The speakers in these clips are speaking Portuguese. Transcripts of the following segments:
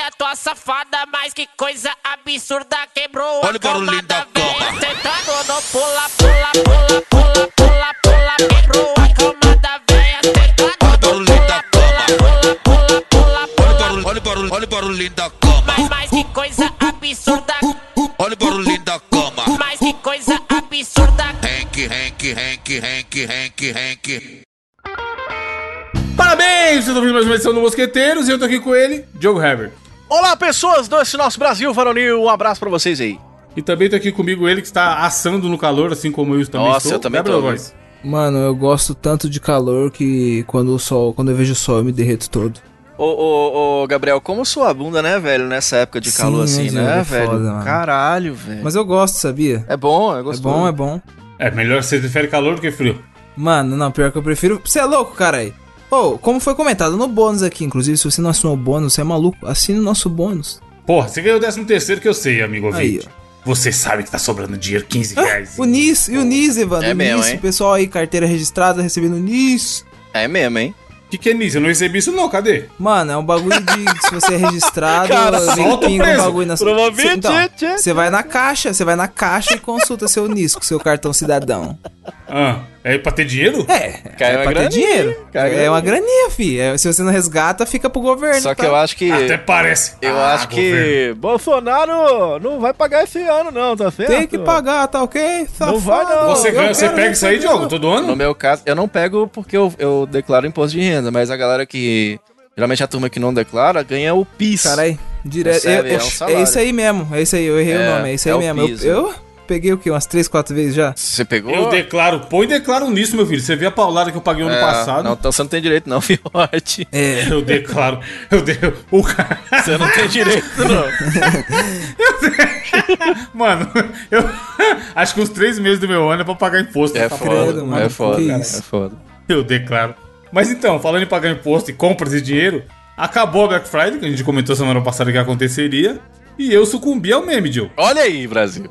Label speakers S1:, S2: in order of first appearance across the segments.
S1: Olha tua safada, mas que coisa absurda. Quebrou
S2: Olha o
S1: a cama
S2: barulhinho da cama.
S1: Sentando no pula, pula, pula, pula, pula, pula. Quebrou a cama da véia. Sentando
S2: Olha o
S1: no
S2: barulhinho da
S1: pula, pula, pula, pula,
S2: Olha o
S1: pula.
S2: barulho, olha o barulho, olha o barulhinho da cama.
S1: Mas, mas que coisa absurda.
S2: Olha o barulhinho da cama.
S1: Mas que coisa absurda.
S2: Hank, Hank, Hank, Hank, Hank, Hank.
S3: Parabéns! Vocês estão ouvindo mais uma edição do Mosqueteiros e eu tô aqui com ele, Diogo Herbert.
S4: Olá, pessoas desse nosso Brasil varonil. Um abraço pra vocês aí.
S3: E também tô aqui comigo ele que está assando no calor, assim como eu também
S4: Nossa,
S3: estou.
S4: eu também
S3: Gabriel
S4: tô.
S3: Góes.
S5: Mano, eu gosto tanto de calor que quando o sol, quando eu vejo o sol, eu me derreto todo.
S4: Ô, ô, ô, Gabriel, como sua bunda, né, velho, nessa época de
S5: Sim,
S4: calor assim,
S5: né,
S4: né?
S5: É
S4: velho?
S5: foda, mano.
S4: Caralho, velho.
S5: Mas eu gosto, sabia?
S4: É bom, é
S5: É
S4: gostoso.
S5: bom, é bom.
S3: É, melhor você prefere calor do que frio.
S5: Mano, não, pior que eu prefiro. Você é louco, caralho? Ô, como foi comentado no bônus aqui, inclusive, se você não assinou o bônus, você é maluco, assine o nosso bônus.
S3: Porra, você ganhou o 13 terceiro que eu sei, amigo
S5: Aí,
S3: ouvinte. Você sabe que tá sobrando dinheiro, 15
S5: Ah,
S3: reais.
S5: o NIS, e o NIS, Evandro,
S4: É
S5: o
S4: mesmo,
S5: NIS,
S4: hein?
S5: o pessoal aí, carteira registrada, recebendo NIS.
S4: É mesmo, hein?
S3: O que, que é nisso? Eu não recebi isso não, cadê?
S5: Mano, é um bagulho de se você é registrado,
S4: Cara,
S5: vem
S3: o
S5: pinga um bagulho na Cê- Então, você vai na caixa, você vai na caixa e consulta seu NIS com seu cartão cidadão.
S3: Ah, é pra ter dinheiro?
S5: É,
S4: Cai
S5: é
S4: uma
S5: pra ter
S4: graninha,
S5: dinheiro.
S4: cai
S5: É uma graninha, fi. É, se você não resgata, fica pro governo.
S4: Só que
S5: tá?
S4: eu acho que.
S3: Até parece.
S4: Eu
S3: Ah,
S4: acho
S3: governo.
S4: que Bolsonaro não vai pagar esse ano, não, tá certo?
S5: Tem que pagar, tá ok? Safado.
S4: vai, não.
S3: Você, ganha, você pega isso aí, Diogo, todo ano?
S4: No meu caso, eu não pego porque eu, eu declaro imposto de renda, mas a galera que. Geralmente a turma que não declara ganha o PIS.
S5: Caralho, direto. Eu-
S4: é um
S5: é isso aí mesmo. É isso aí, eu errei
S4: É,
S5: o nome. É isso aí
S4: é o
S5: mesmo. eu peguei o quê? Umas 3, 4 vezes já?
S4: Você pegou?
S3: Eu declaro, põe e declaro nisso, meu filho. Você vê a paulada que eu paguei ano
S4: É,
S3: passado.
S4: Não, então você não tem direito, não, fiote.
S5: É.
S3: Eu declaro. Eu de... O cara.
S4: Você não tem direito, não.
S3: Mano, eu acho que uns três meses do meu ano é pra pagar imposto.
S4: É
S3: Tá
S4: foda,
S5: credo, mano.
S4: é foda, é foda.
S3: Eu declaro. Mas então, falando em pagar imposto e compras de dinheiro, acabou a Black Friday, que a gente comentou semana passada que aconteceria, e eu sucumbi ao meme, Joe.
S4: Olha aí, Brasil.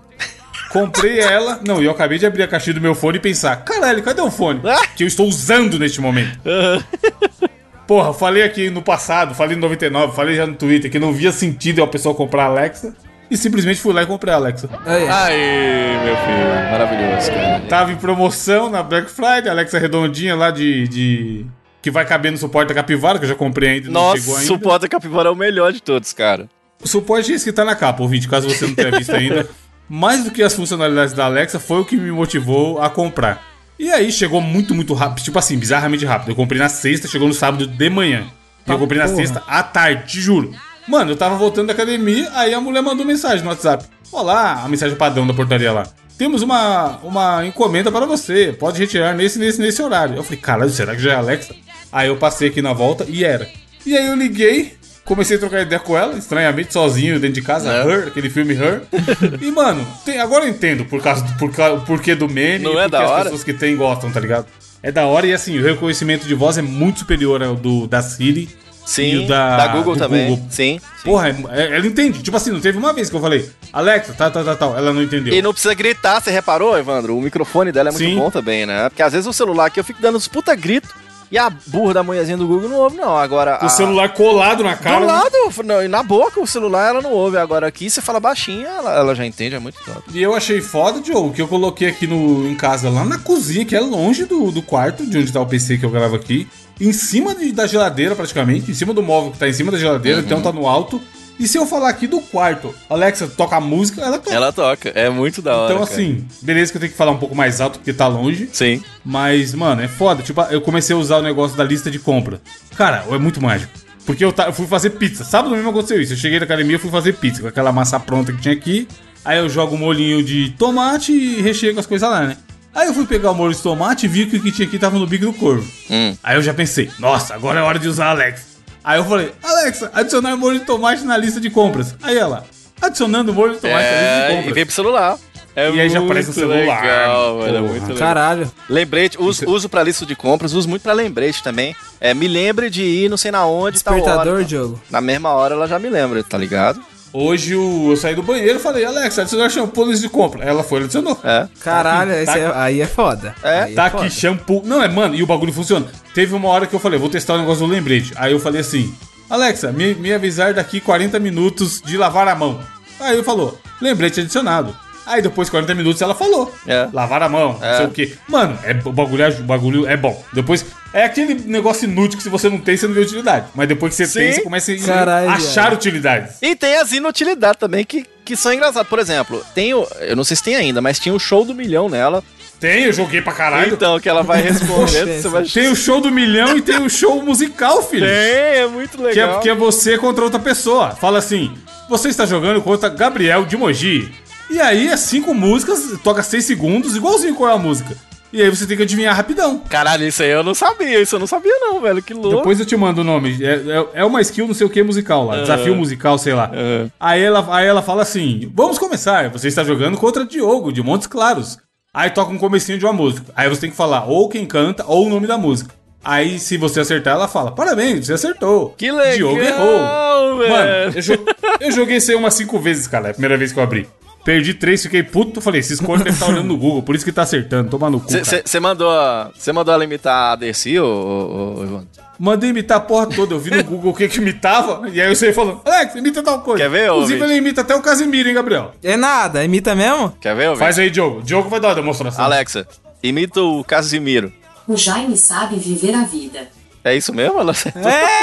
S3: Comprei ela. Não, e eu acabei de abrir a caixinha do meu fone e pensar: caralho, cadê o fone?
S4: Ah!
S3: Que eu estou usando neste momento. Porra, falei aqui no passado, falei no 99, falei já no Twitter que não via sentido a pessoa comprar a Alexa. E simplesmente fui lá e comprei a Alexa.
S5: Aí,
S4: Aí, meu filho. Maravilhoso, cara.
S3: Tava em promoção na Black Friday, Alexa redondinha lá de. de... Que vai caber no suporte da capivara, que eu já comprei ainda não chegou
S4: Nossa,
S3: ainda.
S4: o Suporta Capivara é o melhor de todos, cara.
S3: O suporte é esse que tá na capa, ouvinte, caso você não tenha visto ainda. Mais do que as funcionalidades da Alexa, foi o que me motivou a comprar. E aí chegou muito, muito rápido. Tipo assim, bizarramente rápido. Eu comprei na sexta, chegou no sábado de manhã. E eu comprei na
S5: porra.
S3: sexta à tarde, te juro. Mano, eu tava voltando da academia, aí a mulher mandou mensagem no WhatsApp. Olá, a mensagem padrão da portaria lá. Temos uma, uma encomenda para você. Pode retirar nesse, nesse, nesse horário. Eu falei, caralho, será que já é a Alexa? Aí eu passei aqui na volta e era. E aí eu liguei, comecei a trocar ideia com ela, estranhamente, sozinho, dentro de casa,
S4: É.
S3: Her, aquele filme Her. e, mano, tem- agora eu entendo por causa do por, porquê do meme
S4: Não
S3: e
S4: é
S3: porque
S4: da
S3: as
S4: hora?
S3: pessoas que tem gostam, tá ligado? É da hora e assim, o reconhecimento de voz é muito superior ao do da Siri. E
S4: Sim,
S3: o da-
S4: da, Google também.
S3: Google.
S4: Sim, sim.
S3: Porra, é- é- ela entende. Tipo assim, não teve uma vez que eu falei, Alexa, tá, tá, tá, tá. Ela não entendeu.
S4: E não precisa gritar, você reparou, Evandro? O microfone dela é muito
S3: Sim.
S4: bom também, né? Porque às vezes o celular aqui eu fico dando uns puta grito e a burra da manhãzinha do Google não ouve, não. Agora.
S3: O
S4: a...
S3: celular colado na cara.
S4: Do
S3: né?
S4: lado, não, e na boca o celular ela não ouve. Agora aqui você fala baixinho, ela, ela já entende, é muito top.
S3: E eu achei foda, Diogo, que eu coloquei aqui no, em casa, lá na cozinha, que é longe do, do quarto, de onde tá o PC que eu gravo aqui. Em cima de- da geladeira, praticamente. Em cima do móvel que tá em cima da geladeira, então tá no alto. E se eu falar aqui do quarto, Alexa, toca a música, ela toca.
S4: Ela toca, é muito da hora.
S3: então,
S4: cara.
S3: assim, beleza que eu tenho que falar um pouco mais alto, porque tá longe.
S4: Sim.
S3: Mas, mano, é foda. Tipo, eu comecei a usar o negócio da lista de compra. Cara, é muito mágico. Porque eu, fui fazer pizza. Sábado mesmo aconteceu isso. Eu cheguei na academia e fui fazer pizza com aquela massa pronta que tinha aqui. Aí eu jogo um molhinho de tomate e recheio com as coisas lá, né? Aí eu fui pegar o molho de tomate e vi que o que tinha aqui tava no bico do corvo.
S4: Hum.
S3: Aí eu já pensei, nossa, agora é hora de usar a Alexa. Aí eu falei, Alexa, adicionar molho de tomate na lista de compras. Aí ela, adicionando molho de tomate na lista de
S4: É, e
S3: compras.
S4: vem pro celular. É
S3: E aí já aparece no celular,
S4: Legal, mano, é
S3: porra.
S4: muito legal.
S5: Caralho.
S4: Lembrete, uso, uso pra lista de compras, uso muito pra lembrete também. É, me lembre de ir não sei na onde, tal
S5: Despertador,
S4: hora.
S5: Diogo.
S4: Na mesma hora ela já me lembra, tá ligado?
S3: Hoje o- eu saí do banheiro e falei, Alexa, adicionar shampoo na lista de compra. Ela foi, ela adicionou.
S4: É.
S5: Caralho,
S3: Tá aqui.
S5: é- aí é foda.
S4: É,
S5: Aí
S3: Tá
S5: foda.
S3: aqui shampoo. Não, é, mano, e o bagulho funciona. Teve uma hora que eu falei, vou testar o negócio do lembrete. Aí eu falei assim, Alexa, me, me avisar daqui 40 minutos de lavar a mão. Aí eu falou, lembrete adicionado. Aí depois de 40 minutos ela falou,
S4: É.
S3: lavar a mão, não sei o quê. Mano, é, o, bagulho, é- o bagulho é bom. Depois, é aquele negócio inútil que se você não tem, você não vê utilidade. Mas depois que você
S4: Sim.
S3: tem, você começa a
S5: Caralho,
S3: achar
S5: viado.
S3: utilidades.
S4: E tem as inutilidades também que, que são engraçadas. Por exemplo, tem o. Eu não sei se tem ainda, mas tinha o show do milhão nela.
S3: Tem, eu joguei pra caralho.
S4: Então, que ela vai respondendo. Você vai...
S3: Tem o show do milhão e tem o show musical, filho.
S4: Tem, é muito
S3: Que é,
S4: legal.
S3: que é você contra outra pessoa. Fala assim: você está jogando contra Gabriel de Mogi. E aí é cinco músicas, toca seis segundos, igualzinho qual é a música. E aí você tem que adivinhar rapidão.
S4: Caralho, isso aí eu não sabia. Isso eu não sabia, não, velho. Que louco.
S3: Depois eu te mando o nome. É, é, é uma skill não sei o que musical lá. Desafio musical, sei lá.
S4: Aham.
S3: Aí, ela, aí ela fala assim: Vamos começar. Você está jogando contra Diogo, de Montes Claros. Aí toca um comecinho de uma música. Aí você tem que falar ou quem canta ou o nome da música. Aí, se você acertar, ela fala: Parabéns, você acertou.
S4: Que legal,
S3: Diogo errou. Mano, eu, eu joguei isso aí umas cinco vezes, cara. É a primeira vez que eu abri. Perdi três, fiquei puto. Falei: Esses cornos devem estar olhando no Google, por isso que tá acertando. Toma no cu.
S4: Você mandou, cê mandou ela imitar a Dercy, ô, ô, ô, Ivan?
S3: Mandei imitar a porra toda. Eu vi no Google o que que imitava. E aí eu saí falando: Alex, imita tal coisa.
S4: Quer ver,
S3: Inclusive, ele imita até o Casimiro, hein, Gabriel?
S5: É nada, imita mesmo?
S4: Quer ver, ouvinte?
S3: Faz aí, Diogo. Diogo vai dar a demonstração.
S4: Alexa, imita o Casimiro.
S6: O Jaime sabe viver a vida.
S4: É isso mesmo? Ela...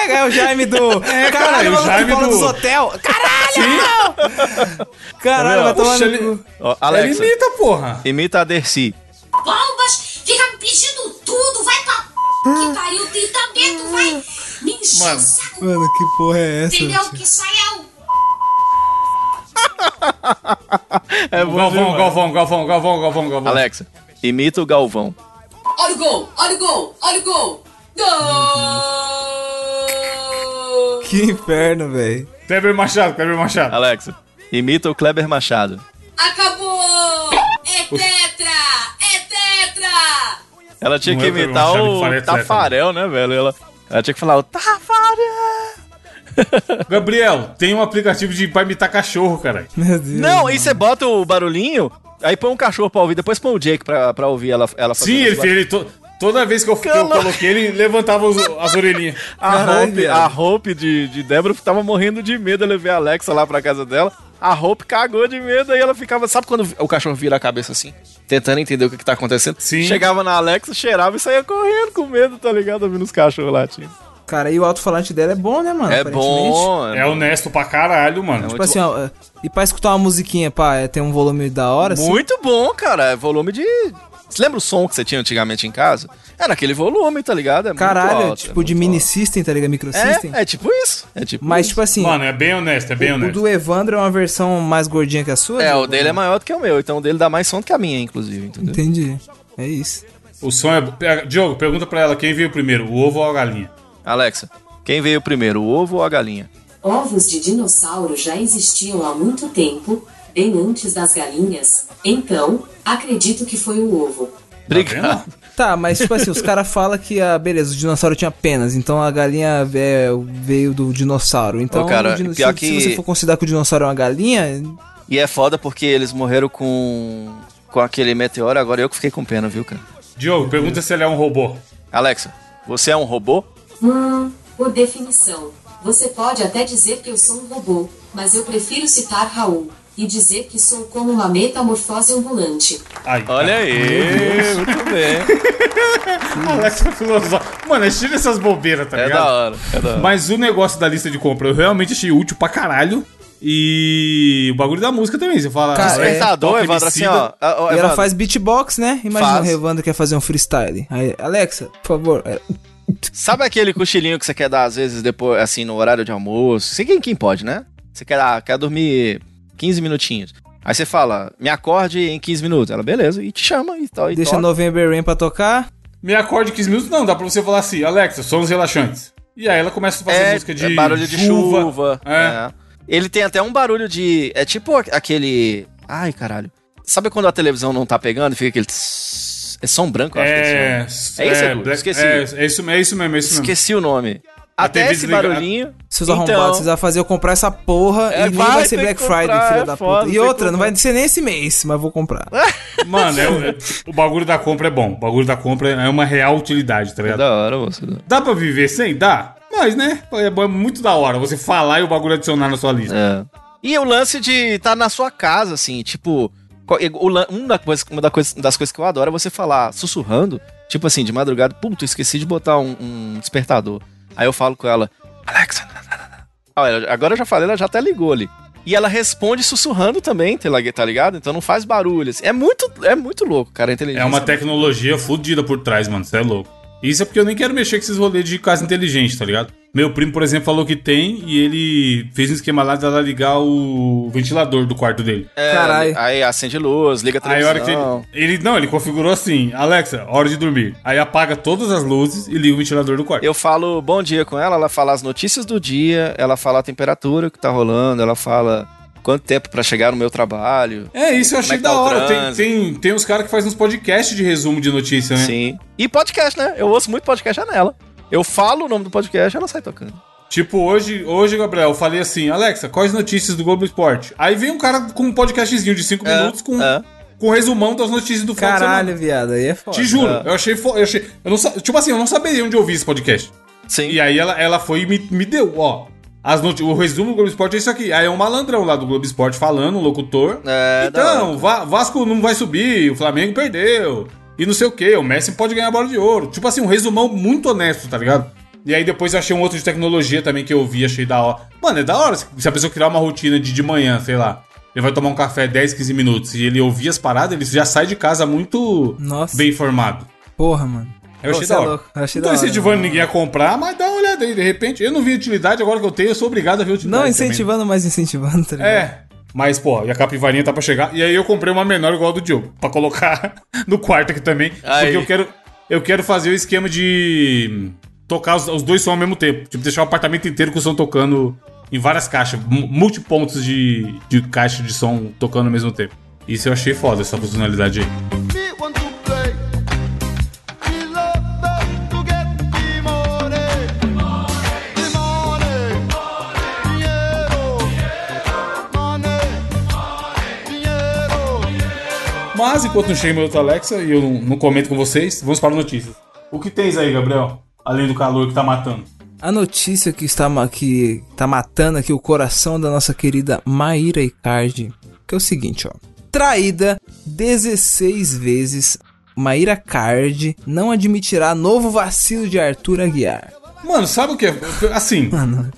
S5: É, é o Jaime do.
S3: É, cara,
S5: Caralho,
S3: o
S5: mano,
S3: Jaime do-
S5: dos hotel. Caralho! Caralho, vai tomar
S3: Puxa,
S5: no
S3: ele-.
S4: Ó,
S3: Ele
S4: Alexa,
S3: imita, porra.
S4: imita a Dercy.
S7: Bombas, fica me pedindo tudo, vai pra que pariu, tem também, tu vai me encher
S3: Mano.
S5: Mano, que porra é essa?
S7: entendeu?
S5: tio?
S7: Que sai é o...
S4: É
S3: Galvão, Galvão, Galvão, Galvão, Galvão, Galvão.
S4: Alexa, imita o Galvão.
S7: Olha o gol, olha o gol, olha o gol. Gol!
S5: Que inferno, velho.
S3: Kleber Machado, Kleber Machado.
S4: Alexa, imita o Kleber Machado.
S7: Acabou! É tetra! É tetra!
S4: Ela tinha
S3: Não
S4: que
S3: é o
S4: imitar o
S3: fala, etc,
S4: Tafarel, né, velho? Ela, ela tinha que falar o Tafarel.
S3: Gabriel, tem um aplicativo de pra imitar cachorro, caralho.
S5: Meu Deus.
S4: Não, e você bota o barulhinho, aí põe um cachorro pra ouvir, depois põe o Jake pra, pra ouvir ela, ela
S3: Sim, ele. Ele to- toda vez que eu, que eu coloquei, ele levantava os- as orelhinhas.
S4: A Hope, a Hope de, de Débora tava morrendo de medo. Eu levei a Alexa lá pra casa dela. A Hope cagou de medo e ela ficava. Sabe quando o cachorro vira a cabeça assim? Tentando entender o que, que tá acontecendo?
S3: Sim.
S4: Chegava na Alexa, cheirava e saía correndo com medo, tá ligado? Ouvindo os cachorros latindo.
S5: Cara, e o alto-falante dela é bom, né, mano?
S4: É bom.
S3: É honesto pra caralho, mano.
S5: Tipo assim, ó. E pra escutar uma musiquinha, pá, é, tem um volume da hora, assim.
S4: Muito bom, cara. É volume de. Você lembra o som que você tinha antigamente em casa? Era aquele volume, tá ligado? É muito
S5: Caralho,
S4: alto,
S5: tipo
S4: é
S5: de mini
S4: alto.
S5: system, tá ligado? Micro system.
S4: É, é tipo isso. É tipo
S5: Mas,
S4: isso.
S5: tipo assim,
S3: Mano, é bem honesto, é bem
S5: o, o
S3: honesto.
S5: do Evandro é uma versão mais gordinha que a sua?
S4: É, o dele é maior do que o meu, então o dele dá mais som do que a minha, inclusive, entendeu?
S5: Entendi. É isso.
S3: O som é. Pega- Diogo, pergunta pra ela quem veio primeiro, o ovo ou a galinha?
S4: Alexa, quem veio primeiro, o ovo ou a galinha?
S6: Ovos de dinossauro já existiam há muito tempo, bem antes das galinhas. Então, acredito que foi o ovo.
S4: Obrigado.
S5: Tá, mas tipo assim, os caras falam que, ah, beleza, o dinossauro tinha penas, então a galinha é, veio do dinossauro. Então,
S4: Ô, cara, pior
S5: se,
S4: que-
S5: se você for considerar que o dinossauro é uma galinha,
S4: E é foda porque eles morreram com com aquele meteoro, agora eu que fiquei com pena, viu, cara?
S3: Diogo, pergunta se ele é um robô.
S4: Alexa, você é um robô?
S6: Hum, por definição. Você pode até dizer que eu sou um robô, mas eu prefiro citar Raul e dizer que sou como uma metamorfose ambulante.
S3: Aí,
S4: Olha aí, muito bem.
S3: Alexa filosófica. Mano, tira essas bobeiras, tá
S4: É
S3: ligado?
S4: da hora, é da hora.
S3: Mas o negócio da lista de compra eu realmente achei útil pra caralho. E o bagulho da música também. Você fala.
S5: Cara,
S3: é,
S4: Despertador,
S3: toque
S4: Evandro, assim, ó. ó,
S5: e ela faz beatbox, né? Imagina
S4: Faz.
S5: o Evandro quer fazer um freestyle. Aí, Alexa, por favor. é,
S4: Sabe aquele cochilinho que você quer dar, às vezes, depois, assim, no horário de almoço? Sei quem, quem pode, né? Você quer, dar, quer dormir 15 minutinhos. Aí você fala, me acorde em 15 minutos. Ela, beleza, e te chama e tal. E
S5: Deixa
S4: toca.
S5: November Rain pra tocar.
S3: Me acorde 15 minutos, não, dá pra você falar assim, Alexa, sons relaxantes. E aí ela começa a fazer
S4: é,
S3: música de
S4: é barulho de chuva.
S3: É.
S4: é. Ele tem até um barulho de. É tipo aquele. Ai, caralho. Sabe quando a televisão não tá pegando e fica aquele. tss? É som branco, eu acho que
S3: É,
S4: é esse nome. É isso, Edu?
S3: Black-
S4: Esqueci.
S3: É, é isso, é isso mesmo, é isso mesmo.
S4: Esqueci o nome. Até
S3: TV
S4: esse barulhinho.
S5: Seus
S4: Então,
S5: arrombados, vocês vão fazer eu comprar essa porra
S4: É,
S5: e nem
S4: vai
S5: vai ser Black
S4: que
S5: Friday,
S4: comprar,
S5: filha
S4: é
S5: da
S4: foda,
S5: puta. E outra, não
S4: comprar.
S5: vai ser nem esse mês, mas vou comprar.
S3: Mano, é- é- o bagulho da compra é bom. O bagulho da compra é uma real utilidade, tá
S4: É
S3: ligado?
S4: da hora, você.
S3: Dá pra viver sem? Dá. Mas, né? É bom- é muito da hora você falar e o bagulho adicionar na sua lista.
S4: É. E o lance de estar na sua casa, assim, tipo. co- o lan- um da coisa, uma das coisas que eu adoro é você falar sussurrando, tipo assim, de madrugada, puta, eu esqueci de botar um, um despertador. Aí eu falo com ela, Alexa, ela- agora eu já falei, ela já até ligou ali. E ela responde sussurrando também, tá tá ligado? Então não faz barulho. assim. É muito, é muito louco, cara, a inteligência.
S3: É uma tecnologia fodida por trás, mano. Você é louco. Isso é porque eu nem quero mexer com esses rolês de casa inteligente, tá ligado? Meu primo, por exemplo, falou que tem e ele fez um esquema lá de ela ligar o ventilador do quarto dele.
S4: É,
S5: Caralho.
S4: Aí acende luz, liga a
S3: Aí a hora
S4: televisão.
S3: que ele, ele. Não, ele configurou assim: Alexa, hora de dormir. Aí apaga todas as luzes e liga o ventilador do quarto.
S4: Eu falo bom dia com ela, ela fala as notícias do dia, ela fala a temperatura que tá rolando, ela fala quanto tempo pra chegar no meu trabalho.
S3: É, isso eu achei
S4: Como é tá
S3: da hora. Tem, tem, tem uns caras que fazem uns podcasts de resumo de notícia, né?
S4: Sim. E podcast, né? Eu ouço muito podcast é nela. Eu falo o nome do podcast, ela sai tocando.
S3: Tipo, hoje, hoje, Gabriel, eu falei assim, Alexa, quais notícias do Globo Esporte? Aí vem um cara com um podcastzinho de 5
S4: É,
S3: minutos com,
S4: é.
S3: com resumão das notícias do final semana.
S5: Caralho, viado, aí é foda.
S3: Te juro,
S4: É.
S3: eu achei, fo- eu achei. Eu não, tipo assim, eu não saberia onde ouvir esse podcast.
S4: Sim.
S3: E aí ela, ela foi e me, me deu, ó. As o resumo do Globo Esporte é isso aqui. Aí é um malandrão lá do Globo Esporte falando, um locutor.
S4: É,
S3: então, Vasco não vai subir, o Flamengo perdeu. E não sei o que, o Messi pode ganhar a bola de ouro. Tipo assim, um resumão muito honesto, tá ligado? E aí depois eu achei um outro de tecnologia também que eu vi, achei da hora. Mano, é da hora se a pessoa criar uma rotina de de manhã, sei lá. Ele vai tomar um café 10, 15 minutos e ele ouvir as paradas, ele já sai de casa muito
S5: Nossa.
S3: bem informado.
S5: Porra, mano.
S3: Eu achei
S5: Você
S3: da
S5: é
S3: hora.
S5: louco, eu achei
S3: então
S5: da hora,
S3: ninguém ia comprar, mas dá uma olhada aí, de repente. Eu não vi utilidade, agora que eu tenho, eu sou obrigado a ver utilidade.
S5: Não
S3: também.
S5: incentivando, mas incentivando, tá ligado?
S3: É. Mas, pô, e a capivarinha tá pra chegar. E aí eu comprei uma menor igual a do Diogo, pra colocar no quarto aqui também.
S4: Aí.
S3: Porque eu quero, eu quero fazer o esquema de tocar os, os dois sons ao mesmo tempo. Tipo, deixar o apartamento inteiro com o som tocando em várias caixas, mu- multipontos de, de caixa de som tocando ao mesmo tempo. Isso eu achei foda, essa funcionalidade aí. Mas enquanto não chega meu outro Alexa e eu não, não comento com vocês, vamos para notícias. O que tens aí, Gabriel? Além do calor que tá matando.
S5: A notícia que está que tá matando aqui o coração da nossa querida Maíra Icardi, que é o seguinte, ó. Traída 16 vezes, Maíra Card não admitirá novo vacilo de Arthur Aguiar.
S3: Mano, sabe o que é? Assim,
S5: Mano,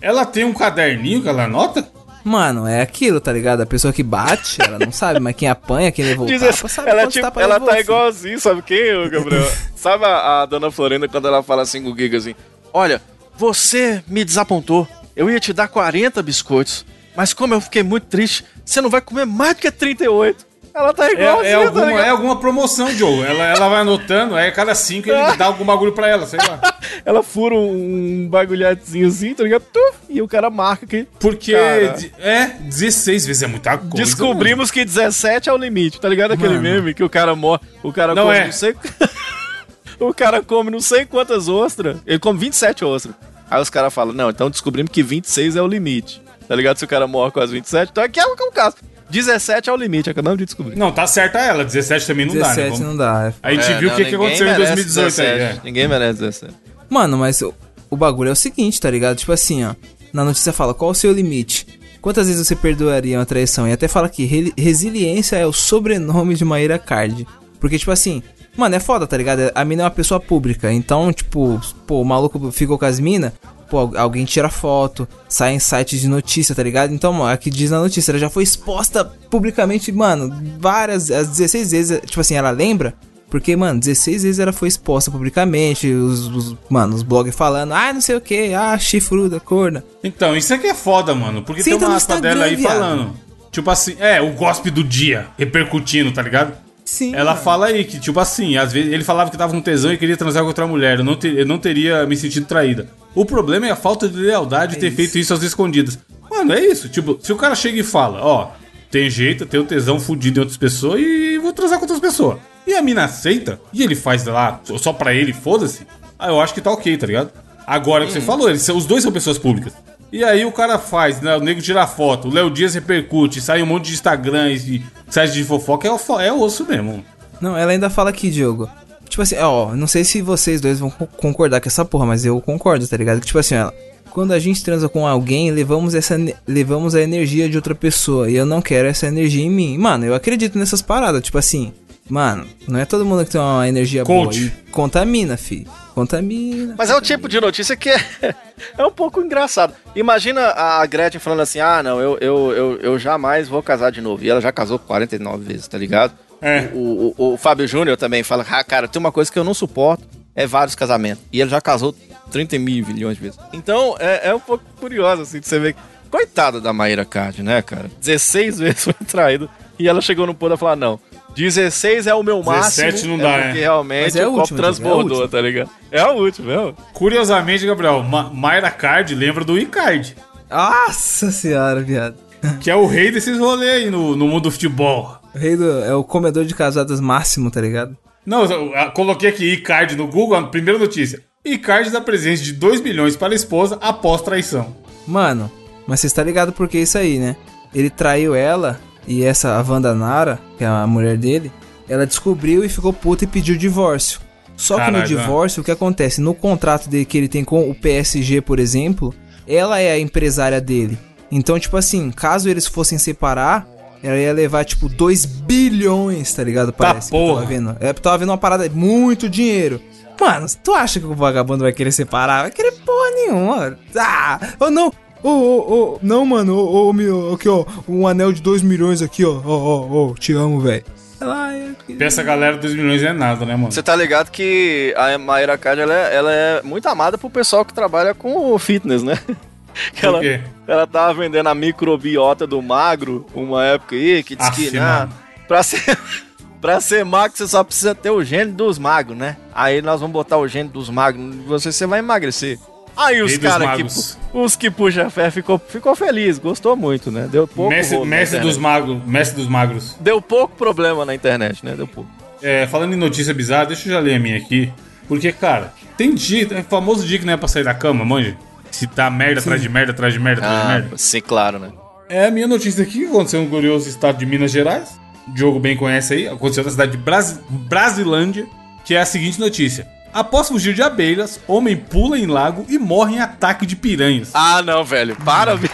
S3: ela tem um caderninho que ela anota?
S5: Mano, é aquilo, tá ligado? A pessoa que bate, ela não sabe, mas quem apanha, quem levou o
S4: Diz
S5: tapa, sabe
S4: ela,
S5: quantos
S4: tipo, ela tá igualzinho, sabe quem, Gabriel? sabe a, a dona Florinda quando ela fala assim com o Giga assim: Olha, você me desapontou. Eu ia te dar 40 biscoitos. Mas como eu fiquei muito triste, você não vai comer mais do que 38. Ela tá
S3: É,
S4: igualzinha,
S3: é,
S4: tá
S3: alguma,
S4: ligado?
S3: é alguma promoção, Joe. Ela, ela vai anotando, aí a cada cinco ele dá algum bagulho pra ela, sei lá.
S4: Ela fura um bagulhadezinho assim, tá ligado? Tuf, e o cara marca que.
S3: Porque
S4: Cara.
S3: de- é 16 vezes é muita coisa.
S4: Descobrimos que 17 é o limite, tá ligado? Aquele
S5: Mano.
S4: meme que o cara morre, o cara
S3: Não
S4: come
S3: é.
S4: não sei. o cara come não sei quantas ostras. Ele come 27 ostras. Aí os caras falam: "Não, então descobrimos que 26 é o limite". Tá ligado? Se o cara morre com as 27, então aqui é o caso. 17 é o limite, acabamos de descobrir.
S3: Não, tá certa ela. 17 também não dá, né?
S5: 17
S3: Vamos-
S5: não dá. é
S3: A gente
S4: É,
S3: viu o que, que aconteceu em
S4: merece
S3: 2018 aí.
S4: 17.
S3: É.
S4: Ninguém merece 17.
S5: Mano, mas o, o bagulho é o seguinte, tá ligado? Tipo assim, ó. Na notícia fala, qual o seu limite? Quantas vezes você perdoaria uma traição? E até fala que re- resiliência é o sobrenome de Maíra Card. Porque, tipo assim, mano, é foda, tá ligado? A mina é uma pessoa pública. Então, tipo, pô, o maluco ficou com as minas. Pô, al- alguém tira foto, sai em sites de notícia, tá ligado? Então, mano, aqui diz na notícia, ela já foi exposta publicamente, mano, várias, as 16 vezes, tipo assim, ela lembra? Porque, mano, 16 vezes ela foi exposta publicamente, os, os- mano, os blogs falando, ah, não sei o que, ah, chifruda, corna.
S3: Então, isso aqui é foda, mano. Porque
S5: Você
S3: tem uma aspa dela aí
S5: viado.
S3: falando. Tipo assim, é, o gospe do dia, repercutindo, tá ligado?
S5: Sim.
S3: Ela
S5: mano.
S3: fala aí que, tipo assim, às vezes ele falava que tava com tesão e queria transar com outra mulher. Eu não, eu não teria me sentido traída. O problema é a falta de lealdade de ter feito isso às escondidas. Mano, é isso. Tipo, se o cara chega e fala, ó, tem jeito, eu tenho tesão fudido em outras pessoas e vou transar com outras pessoas. E a mina aceita, e ele faz lá só pra ele, foda-se. Aí eu acho que tá ok, tá ligado? Agora que você falou, eles, os dois são pessoas públicas. E aí o cara faz, né, o nego tira foto, o Léo Dias repercute, sai um monte de Instagram e site de fofoca, é, é osso mesmo.
S5: Não, ela ainda fala aqui, Diogo. Tipo assim, ó, não sei se vocês dois vão co- concordar com essa porra, mas eu concordo, tá ligado? Que tipo assim, ó, quando a gente transa com alguém, levamos essa levamos a energia de outra pessoa e eu não quero essa energia em mim. Mano, eu acredito nessas paradas, tipo assim, mano, não é todo mundo que tem uma energia
S3: Coach.
S5: boa e contamina, fi. Contamina.
S4: Mas é o tipo de notícia que é, é um pouco engraçado. Imagina a Gretchen falando assim: ah, não, eu, eu, eu, eu jamais vou casar de novo. E ela já casou 49 vezes, tá ligado?
S3: É.
S4: O, o, o Fábio Júnior também fala: ah, cara, tem uma coisa que eu não suporto: é vários casamentos. E ele já casou 30 mil milhões de vezes. Então é, é um pouco curioso, assim, de você ver. Coitada da Maíra Card, né, cara? 16 vezes foi traído. E ela chegou no ponto e falou: não. 16 é o meu
S3: 17
S4: máximo.
S3: não dá,
S4: é porque
S3: né?
S4: realmente
S5: Mas é a
S4: o copo
S5: é a
S4: transbordou,
S5: última.
S4: tá ligado? É a última, é.
S3: Curiosamente, Gabriel, Ma Mayra Card lembra do Icardi,
S5: Nossa senhora, viado.
S3: que é o rei desses rolês aí no, no mundo do futebol.
S5: O rei do, é o comedor de casadas máximo, tá ligado?
S3: Não, eu eu coloquei aqui Icardi no Google, a primeira notícia. Icardi dá presente de 2 milhões para a esposa após traição.
S5: Mano, mas você está ligado por que isso aí, né? Ele traiu ela e essa, a Wanda Nara, que é a mulher dele, ela descobriu e ficou puta e pediu divórcio. Só que no
S3: Caralho,
S5: divórcio, o que acontece? No contrato dele que ele tem com o PSG, por exemplo, ela é a empresária dele. Então, tipo assim, caso eles fossem separar, ela ia levar, tipo, 2 bilhões, tá ligado? Parece. que eu
S3: porra.
S5: tava vendo. É, eu tava vendo uma parada, muito dinheiro. Mano, tu acha que o vagabundo vai querer separar? Vai querer porra nenhuma. Ah, oh não. Ô, ô, ô, não, mano, ô, ô, meu, aqui, ó, um anel de 2 milhões aqui, ó, ó, ó, ó, te amo, velho. Ela é...
S3: Pra essa galera, 2 milhões é nada, né, mano?
S4: Você tá ligado que a Mayra Card ela é, ela é muito amada pro pessoal que trabalha com o fitness, né? Que
S3: Por
S4: ela,
S3: quê?
S4: ela tava vendendo a microbiota do magro uma época aí, que diz
S3: Aff,
S4: que, né, pra ser, pra ser magro você só precisa ter o gene dos magros, né? Aí nós vamos botar o gene dos magros você, você vai emagrecer. Aí os caras que, os que puxa fé ficou, ficou feliz, gostou muito, né? Deu pouco
S3: Mestre, mestre
S4: internet.
S3: dos magos, mestre dos magros.
S4: Deu pouco problema na internet, né? Deu pouco.
S3: É, falando em notícia bizarra, deixa eu já ler a minha aqui. Porque, cara, tem dia, é famoso dia que não é pra sair da cama, manja. Se tá merda atrás de merda, atrás de merda, atrás de
S4: Ah,
S3: merda.
S4: sim, claro, né?
S3: É a minha notícia aqui, que aconteceu no glorioso estado de Minas Gerais. O Diogo bem conhece aí. Aconteceu na cidade de Bras Brasilândia, que é a seguinte notícia. Após fugir de abelhas, homem pula em lago e morre em ataque de piranhas.
S4: Ah, não, velho. Para, velho.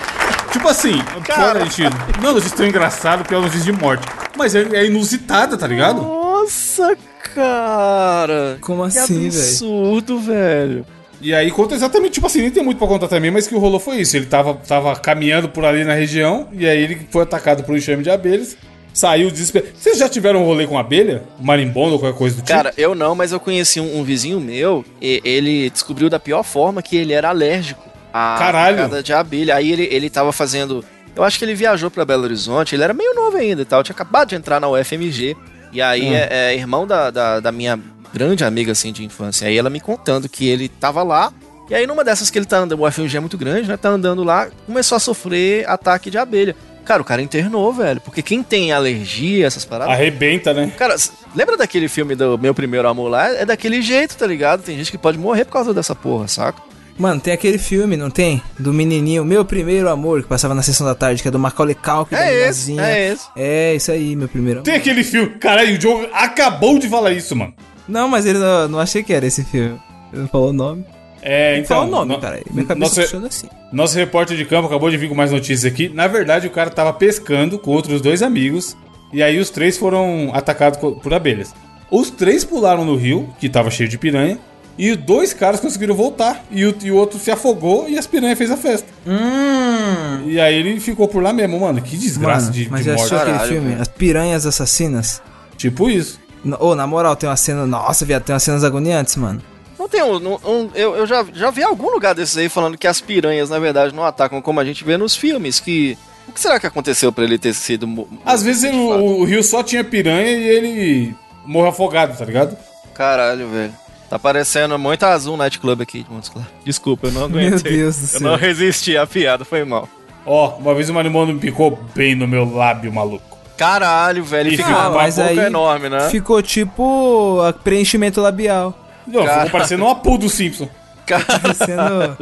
S3: Tipo assim,
S4: Cara.
S3: fora, gente, não é notícia tão engraçada porque é uma notícia de morte. Mas é, é inusitada, tá ligado?
S4: Nossa, cara.
S5: Como
S4: Que
S5: assim, velho?
S4: absurdo, velho.
S3: E aí conta exatamente, tipo assim, nem tem muito pra contar também, mas que o rolou foi isso. Ele tava, tava caminhando por ali na região, e aí ele foi atacado por um enxame de abelhas, saiu desesperado. Vocês já tiveram um rolê com abelha? Marimbondo ou qualquer coisa do tipo?
S4: Cara, eu não, mas eu conheci um, um vizinho meu, e ele descobriu da pior forma que ele era alérgico à
S3: Caralho.
S4: de abelha. Aí ele, ele tava fazendo. Eu acho que ele viajou pra Belo Horizonte, ele era meio novo ainda e tal, tinha acabado de entrar na UFMG. E aí
S3: Hum.
S4: é, é irmão da, da, da minha grande amiga assim de infância. Aí ela me contando que ele tava lá. E aí numa dessas que ele tá andando, o UFMG é muito grande, né? Tá andando lá, começou a sofrer ataque de abelha. Cara, o cara internou, velho. Porque quem tem alergia, essas paradas.
S3: Arrebenta, né?
S4: Cara, lembra daquele filme do Meu Primeiro Amor lá? É daquele jeito, tá ligado? Tem gente que pode morrer por causa dessa porra, saca?
S5: Mano, tem aquele filme, não tem? Do menininho, Meu Primeiro Amor, que passava na sessão da tarde, que é do Macaulay Culkin, da
S4: É esse,
S5: minazinha.
S4: é esse.
S5: É, isso aí, Meu Primeiro Amor.
S3: Tem aquele filme. Caralho, o Diogo acabou de falar isso, mano.
S5: Não, mas ele não, não achei que era esse filme. Ele não falou o nome.
S3: É, então.
S5: falou o nome,
S3: no-
S5: cara. Minha cabeça
S3: nosso,
S5: funciona assim.
S3: nosso repórter de campo acabou de vir com mais notícias aqui. Na verdade, o cara tava pescando com outros dois amigos. E aí os três foram atacados por abelhas. Os três pularam no rio, que tava cheio de piranha. E dois caras conseguiram voltar. E o, e o outro se afogou e as piranhas fez a festa.
S5: Hum.
S3: E aí ele ficou por lá mesmo, mano. Que desgraça
S5: Mano,
S3: de,
S5: mas
S3: de morte.
S5: assistiu aquele filme?
S4: velho.
S5: As Piranhas Assassinas?
S3: Tipo isso.
S5: Ô, na moral, tem uma cena. Nossa, viado, tem umas cenas agoniantes, mano.
S4: Não tem um. um- eu eu já, já vi algum lugar desses aí falando que as piranhas, na verdade, não atacam como a gente vê nos filmes. Que. O que será que aconteceu pra ele ter sido.
S3: Às vezes ele- o, o rio só tinha piranha e ele morreu afogado, tá ligado?
S4: Caralho, velho. Tá parecendo muito azul Night Club aqui de Montes Claros. Desculpa, eu não
S5: Meu
S4: aguentei.
S5: Deus do
S4: Eu
S5: céu.
S4: não resisti à piada, foi mal.
S3: Ó, uma vez o marimbondo me picou bem no meu lábio, maluco.
S4: Caralho, velho. E fica
S3: ficou
S4: com
S3: com
S4: a
S3: a
S4: boca enorme, né?
S5: Ficou tipo a preenchimento labial.
S3: Não,
S4: Cara.
S3: ficou parecendo uma puta do Simpson.
S5: Parecendo.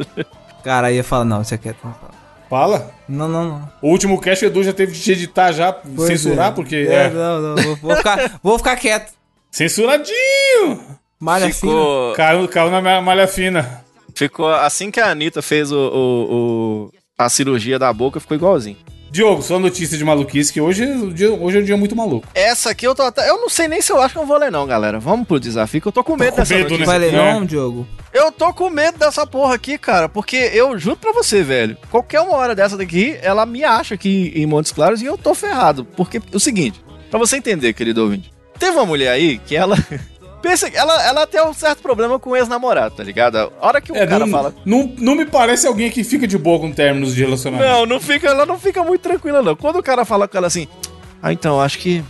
S5: Cara, aí ia falar, não, você quer. Não, fala.
S3: Fala.
S5: não, não. não.
S3: O último cast o Edu já teve que editar já,
S5: Pois
S3: censurar,
S5: é.
S3: porque
S5: É,
S3: é,
S5: Não, não, vou, vou ficar, vou ficar quieto.
S3: censuradinho.
S5: Malha fina.
S4: ficou,
S3: Caiu, caiu na minha malha fina.
S4: ficou assim que a Anitta fez o, o- o- a cirurgia da boca, ficou igualzinho.
S3: Diogo, sua notícia de maluquice, que hoje, é hoje é um dia muito maluco.
S4: Essa aqui eu tô até. Eu não sei nem se eu acho que eu vou ler, não, galera. Vamos pro desafio, que eu tô com medo
S3: com
S4: dessa
S3: medo,
S4: notícia.
S5: Vai ler não, Diogo?
S4: Eu tô com medo dessa porra aqui, cara, porque eu juro pra você, velho. Qualquer uma hora dessa daqui, ela me acha aqui em Montes Claros e eu tô ferrado. Porque é o seguinte, pra você entender, querido ouvinte, teve uma mulher aí que ela. Pensa ela, ela tem um certo problema com o ex-namorado, tá ligado? A hora que o
S3: É,
S4: cara
S3: não,
S4: fala.
S3: não, não me parece alguém que fica de boa com términos de relacionamento.
S4: Não, não fica, ela não fica muito tranquila, não. Quando o cara fala com ela assim, ah, então, acho que.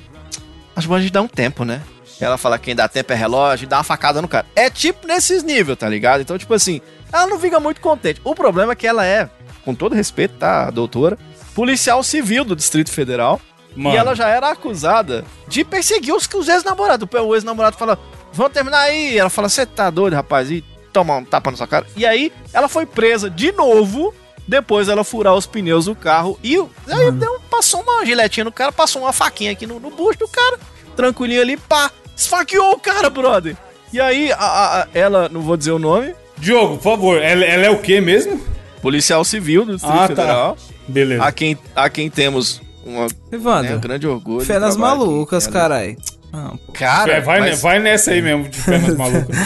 S4: Acho bom a gente dar um tempo, né? Ela fala que quem dá tempo é relógio dá uma facada no cara. É tipo nesses níveis, tá ligado? Então, tipo assim, ela não fica muito contente. O problema é que ela é, com todo respeito, tá, doutora, policial civil do Distrito Federal.
S3: Mano.
S4: E ela já era acusada de perseguir os, os ex-namorados. O ex-namorado fala, vamos terminar aí. Ela fala, você tá doido, rapaz? E toma um tapa na sua cara. E aí, ela foi presa de novo. Depois ela furar os pneus do carro. E aí deu, passou uma giletinha no cara, passou uma faquinha aqui no, no bucho do cara. Tranquilinho ali, pá. Esfaqueou o cara, brother. E aí, a- a- ela, não vou dizer o nome,
S3: Diogo, por favor, ela, ela é o quê mesmo?
S4: policial civil do Distrito
S3: Ah, tá.
S4: Federal.
S3: Beleza.
S4: A quem, a quem temos uma, né, um
S5: Evandro,
S4: grande orgulho.
S5: fé nas
S4: de trabalho aqui.
S5: malucas,
S4: Ela-
S5: carai. Não, pô.
S4: Cara,
S3: É, vai,
S4: mas-
S3: vai nessa aí mesmo, de pernas malucas.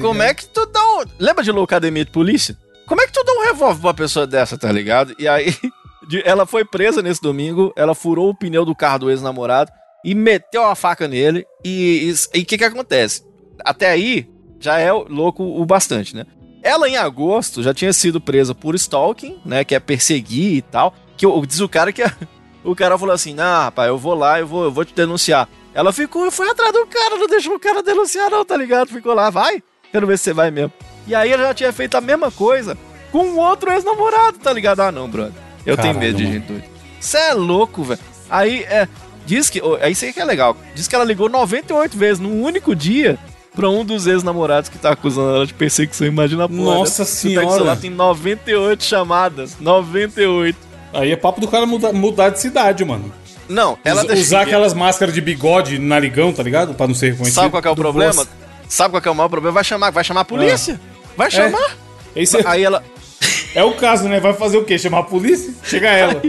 S4: Como é que tu dá um. Lembra de loucademia de polícia? Como é que tu dá um revólver pra uma pessoa dessa, tá ligado? E aí, ela foi presa nesse domingo, ela furou o pneu do carro do ex-namorado e meteu a faca nele. E o que que acontece? Até aí, já é louco o bastante, né? Ela, em agosto, já tinha sido presa por stalking, né? Que é perseguir e tal. Que o- diz o cara que. O cara falou assim: Não, rapaz, eu vou lá, eu vou, eu vou te denunciar. Ela ficou, foi atrás do cara, não deixou o cara denunciar, não, tá ligado? Ficou lá, vai, quero ver se você vai mesmo. E aí ela já tinha feito a mesma coisa com um outro ex-namorado, tá ligado? Ah, não, brother. Eu tenho
S3: Caralho,
S4: medo de gente doida. Você é louco, velho. Aí, é. Diz que. oh, Aí isso aí que é legal. Diz que ela ligou 98 vezes num único dia pra um dos ex-namorados que tá acusando ela de perseguição. Imagina a porra.
S3: Nossa
S4: né? Pega o
S3: senhora.
S4: celular, tem 98 chamadas. 98.
S3: Aí é papo do cara mudar, mudar de cidade, mano.
S4: Não, ela
S3: Us- Usar aquelas máscaras de bigode narigão, tá ligado? Pra não ser reconhecido.
S4: Sabe qual que é o problema? Sabe qual é o maior problema? Vai chamar, vai chamar a polícia. Vai chamar.
S3: Esse é,
S4: Aí ela.
S3: é o caso, né? Vai fazer o quê? Chamar a polícia? Chega ela.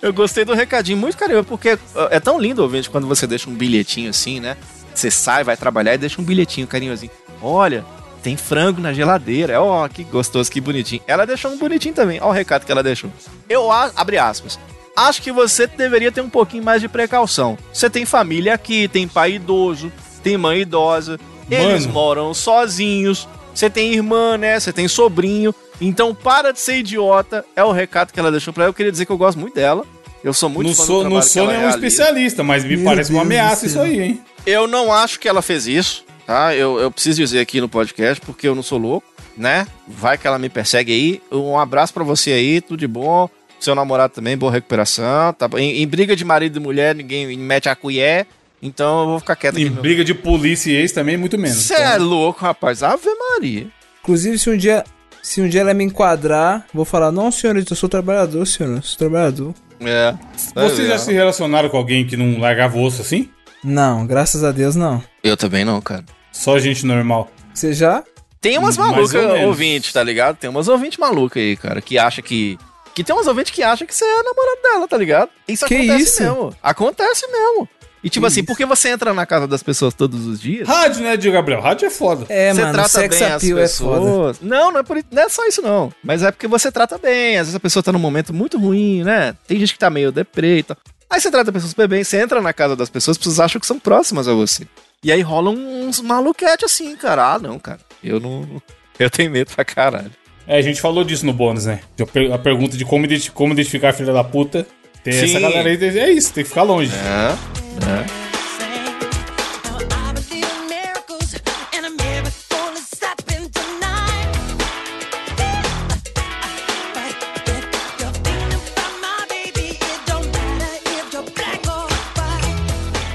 S4: Eu gostei do recadinho, muito carinhoso, porque uh, é tão lindo, ouvinte, quando você deixa um bilhetinho assim, né? Você sai, vai trabalhar e deixa um bilhetinho carinhosinho. Olha, tem frango na geladeira. Ó, que gostoso, que bonitinho. Ela deixou um bonitinho também. Olha o recado que ela deixou. Eu, abre aspas. Acho que você deveria ter um pouquinho mais de precaução. Você tem família aqui, tem pai idoso, tem mãe idosa. Eles
S3: Mano.
S4: moram sozinhos. Você tem irmã, né? Você tem sobrinho. Então para de ser idiota. É o recado que ela deixou pra ela. Eu queria dizer que eu gosto muito dela. Eu sou muito
S3: não
S4: fã do
S3: sou, não
S4: trabalho que
S3: sou nenhum
S4: realiza.
S3: especialista, mas me
S5: Meu
S3: parece uma
S5: Deus do
S3: ameaça isso aí, hein?
S4: Eu não acho que ela fez isso, tá? Eu, eu preciso dizer aqui no podcast, porque eu não sou louco, né? Vai que ela me persegue aí. Um abraço pra você aí, tudo de bom. Seu namorado também, boa recuperação. Tá? Em, em briga de marido e mulher, ninguém mete a colher. Então eu vou ficar quieto aqui.
S3: Em
S4: meu.
S3: briga de polícia e ex também, muito menos.
S4: Você é louco, rapaz. Ave Maria.
S5: Inclusive, se um dia. Se um dia ela me enquadrar, vou falar, não, senhorita, eu sou trabalhador, senhor, eu sou trabalhador.
S4: É.
S3: Vocês já se relacionaram com alguém que não largava o osso assim?
S5: Não, graças a Deus não.
S4: Eu também não, cara.
S3: Só gente normal.
S5: Você já?
S4: Tem umas malucas
S3: ou
S4: ouvintes, tá ligado? Tem umas ouvintes malucas aí, cara, que acha que. Que tem umas ouvintes que acham que você é namorado dela, tá ligado? Isso
S5: Que
S4: acontece
S5: isso?
S4: mesmo. Acontece mesmo. E tipo assim, porque você entra na casa das pessoas todos os dias.
S3: Rádio, né, Diego Gabriel? Rádio é foda.
S5: É,
S4: você
S5: mano,
S4: trata
S5: sex
S4: bem as
S5: é foda.
S4: pessoas. Não, não é, por, não é só isso, não. Mas é porque você trata bem. Às vezes a pessoa tá num momento muito ruim, né? Tem gente que tá meio deprê e tal. Aí você trata a pessoa super bem, você entra na casa das pessoas, as pessoas acham que são próximas a você. E aí rola uns maluquete assim, cara. Ah, não, cara. Eu não. Eu tenho medo pra caralho.
S3: É, a gente falou disso no bônus, né? A per- A pergunta de como, identi- como identificar a filha da puta. Tem
S4: Sim.
S3: essa galera aí, é isso, tem que ficar longe.
S4: É, é.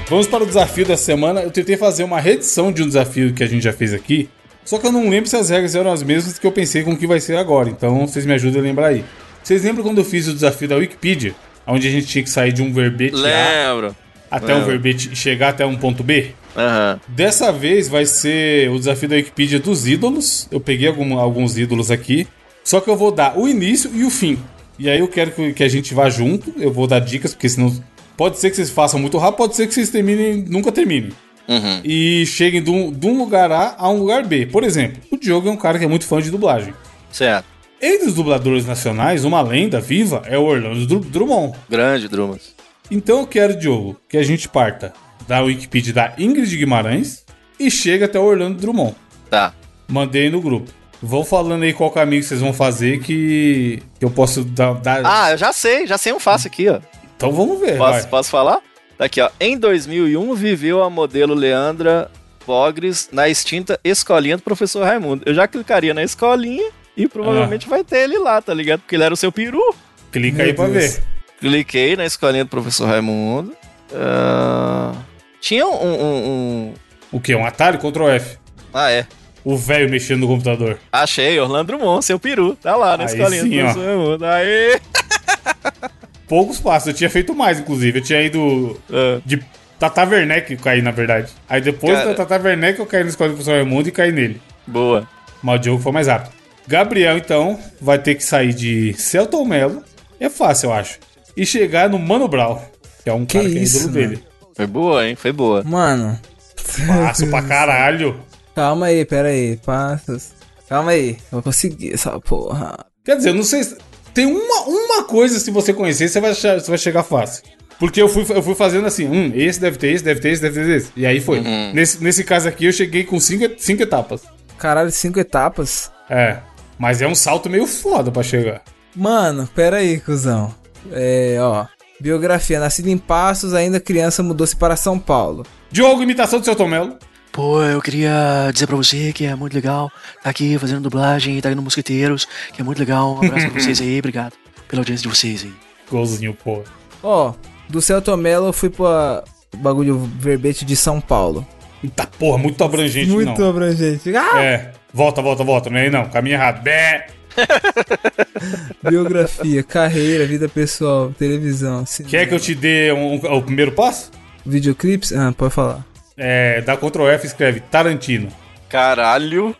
S3: Vamos para o desafio da semana. Eu tentei fazer uma reedição de um desafio que a gente já fez aqui. Só que eu não lembro se as regras eram as mesmas que eu pensei com o que vai ser agora. Então vocês me ajudem a lembrar aí. Vocês lembram quando eu fiz o desafio da Wikipedia? Onde a gente tinha que sair de um verbete A
S4: Lembro.
S3: até um
S4: lembro.
S3: verbete chegar até um ponto B?
S4: Aham.
S3: Dessa vez vai ser o desafio da Wikipedia dos ídolos. Eu peguei algum- alguns ídolos aqui. Só que eu vou dar o início e o fim. E aí eu quero que, que a gente vá junto. Eu vou dar dicas, porque senão. Pode ser que vocês façam muito rápido, pode ser que vocês terminem, nunca terminem.
S4: Uhum.
S3: E cheguem de um, de um lugar A a um lugar B. Por exemplo, o Diogo é um cara que é muito fã de dublagem.
S4: Certo.
S3: Entre os dubladores nacionais, uma lenda viva é o Orlando Dru- Drummond.
S4: Grande, Drumas.
S3: Então eu quero, Diogo, que a gente parta da Wikipedia da Ingrid Guimarães e chega até o Orlando Drummond.
S4: Tá.
S3: Mandei no grupo. Vão falando aí qual caminho vocês vão fazer que, que eu posso dar. dar-
S4: Ah, eu já sei, já sei um fácil aqui, ó.
S3: Então vamos ver.
S4: Posso, posso falar? Tá aqui, ó. Em 2001, viveu a modelo Leandra Bogres na extinta escolinha do professor Raimundo. Eu já clicaria na escolinha e provavelmente
S3: Ah.
S4: vai ter ele lá, tá ligado? Porque ele era o seu peru.
S3: Clica
S5: Meu
S3: aí pra
S5: Deus.
S3: ver.
S4: Cliquei na escolinha do professor Raimundo. Ah, Tinha um, um- um-
S3: O que? Um Atari? Ctrl F.
S4: Ah, é.
S3: O velho mexendo no computador.
S4: Achei, Orlando Drummond, seu peru. Tá lá na
S3: Aí
S4: escolinha
S3: sim,
S4: do
S3: ó.
S4: professor Raimundo. Aê!
S3: Poucos passos. Eu tinha feito mais, inclusive. Eu tinha ido
S4: Ah,
S3: de Tata Werneck cair, na verdade. Aí depois
S4: Cara.
S3: da Tata Werneck eu caí escola do professor Raimundo e caí nele.
S4: boa.
S3: Mas o Diogo foi mais rápido. Gabriel, então, vai ter que sair de Celton Mello. É fácil, eu acho. E chegar no Mano Brown, que é um
S5: Que
S3: cara que é
S5: isso,
S3: ídolo
S5: mano?
S3: dele.
S4: Foi boa, hein? Foi boa.
S5: Mano,
S3: Fácil pra caralho.
S5: calma aí, pera aí. Passos. Calma aí. Eu vou conseguir essa porra.
S3: Quer dizer, eu não sei. Tem uma, uma coisa, se você conhecer, você vai, achar- você vai chegar fácil. Porque eu fui, eu fui fazendo assim, hum, esse deve ter esse, deve ter esse, deve ter esse. E aí foi. Nesse, nesse caso aqui, eu cheguei com cinco, cinco etapas.
S5: Caralho, cinco etapas?
S3: É. Mas é um salto meio foda pra chegar.
S5: Mano, pera aí, cuzão. É, ó. Biografia. Nascido em Passos, ainda criança, mudou-se para São Paulo.
S3: Diogo, imitação do seu Tomelo.
S8: Pô, eu queria dizer pra você que é muito legal tá aqui fazendo dublagem, tá aí no Mosqueteiros, que é muito legal. Um abraço pra vocês aí, obrigado pela audiência de vocês aí.
S3: Golzinho, pô.
S5: Ó, do Celto Mello eu fui pra bagulho verbete de São Paulo.
S3: Eita porra, muito abrangente, não.
S5: abrangente. Ah!
S3: É. Volta, volta, volta. Não é aí não. Caminho errado. Bé.
S5: Biografia, carreira, vida pessoal, televisão, cinema.
S3: Quer que eu te dê um- um- o primeiro passo?
S5: Videoclips? Ah, pode falar.
S3: É, dá Ctrl F e escreve Tarantino.
S4: Caralho.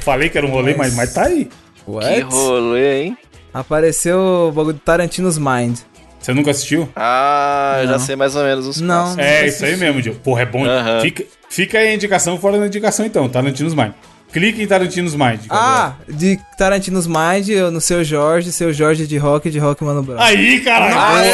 S3: Falei que era um rolê, mas, mas tá aí.
S4: Que rolê, hein?
S5: Apareceu o bagulho do Tarantino's Mind.
S3: Você nunca assistiu?
S4: Ah, eu já sei mais ou menos os
S5: Não.
S4: passos.
S3: É, isso aí mesmo, Diogo. Porra, é bom.
S4: Aham.
S3: Fica, fica aí a indicação fora da indicação, então. Tarantino's Mind. Clique em Tarantino's Mind.
S5: Ah, de Tarantino's Mind, eu no seu Jorge, seu Jorge de rock, de rock Mano Brown.
S3: Aí, caralho.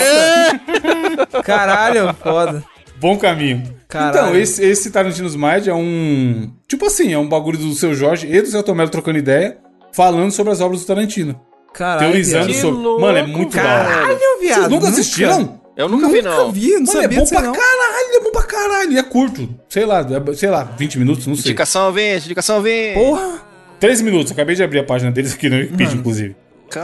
S5: Caralho, foda.
S3: Bom caminho.
S5: Caralho.
S3: Então, esse, esse Tarantino's Mind é um. Tipo assim, é um bagulho do seu Jorge e do seu Tomelo trocando ideia, falando sobre as obras do Tarantino.
S5: Caralho.
S3: teorizando sobre.
S4: louco,
S3: Mano, é muito da hora.
S5: Caralho, viado.
S3: Vocês nunca assistiram?
S4: Eu nunca, vi, não.
S5: Nunca vi, não
S3: Mano, é
S5: sabia
S3: bom
S5: disso
S3: pra
S5: não.
S3: caralho, é bom pra caralho. E é curto. Sei lá, é- sei lá, 20 minutos, não sei.
S4: Indicação 20, indicação 20.
S5: Porra.
S3: 3 minutos, acabei de abrir a página deles aqui no Wikipedia, inclusive.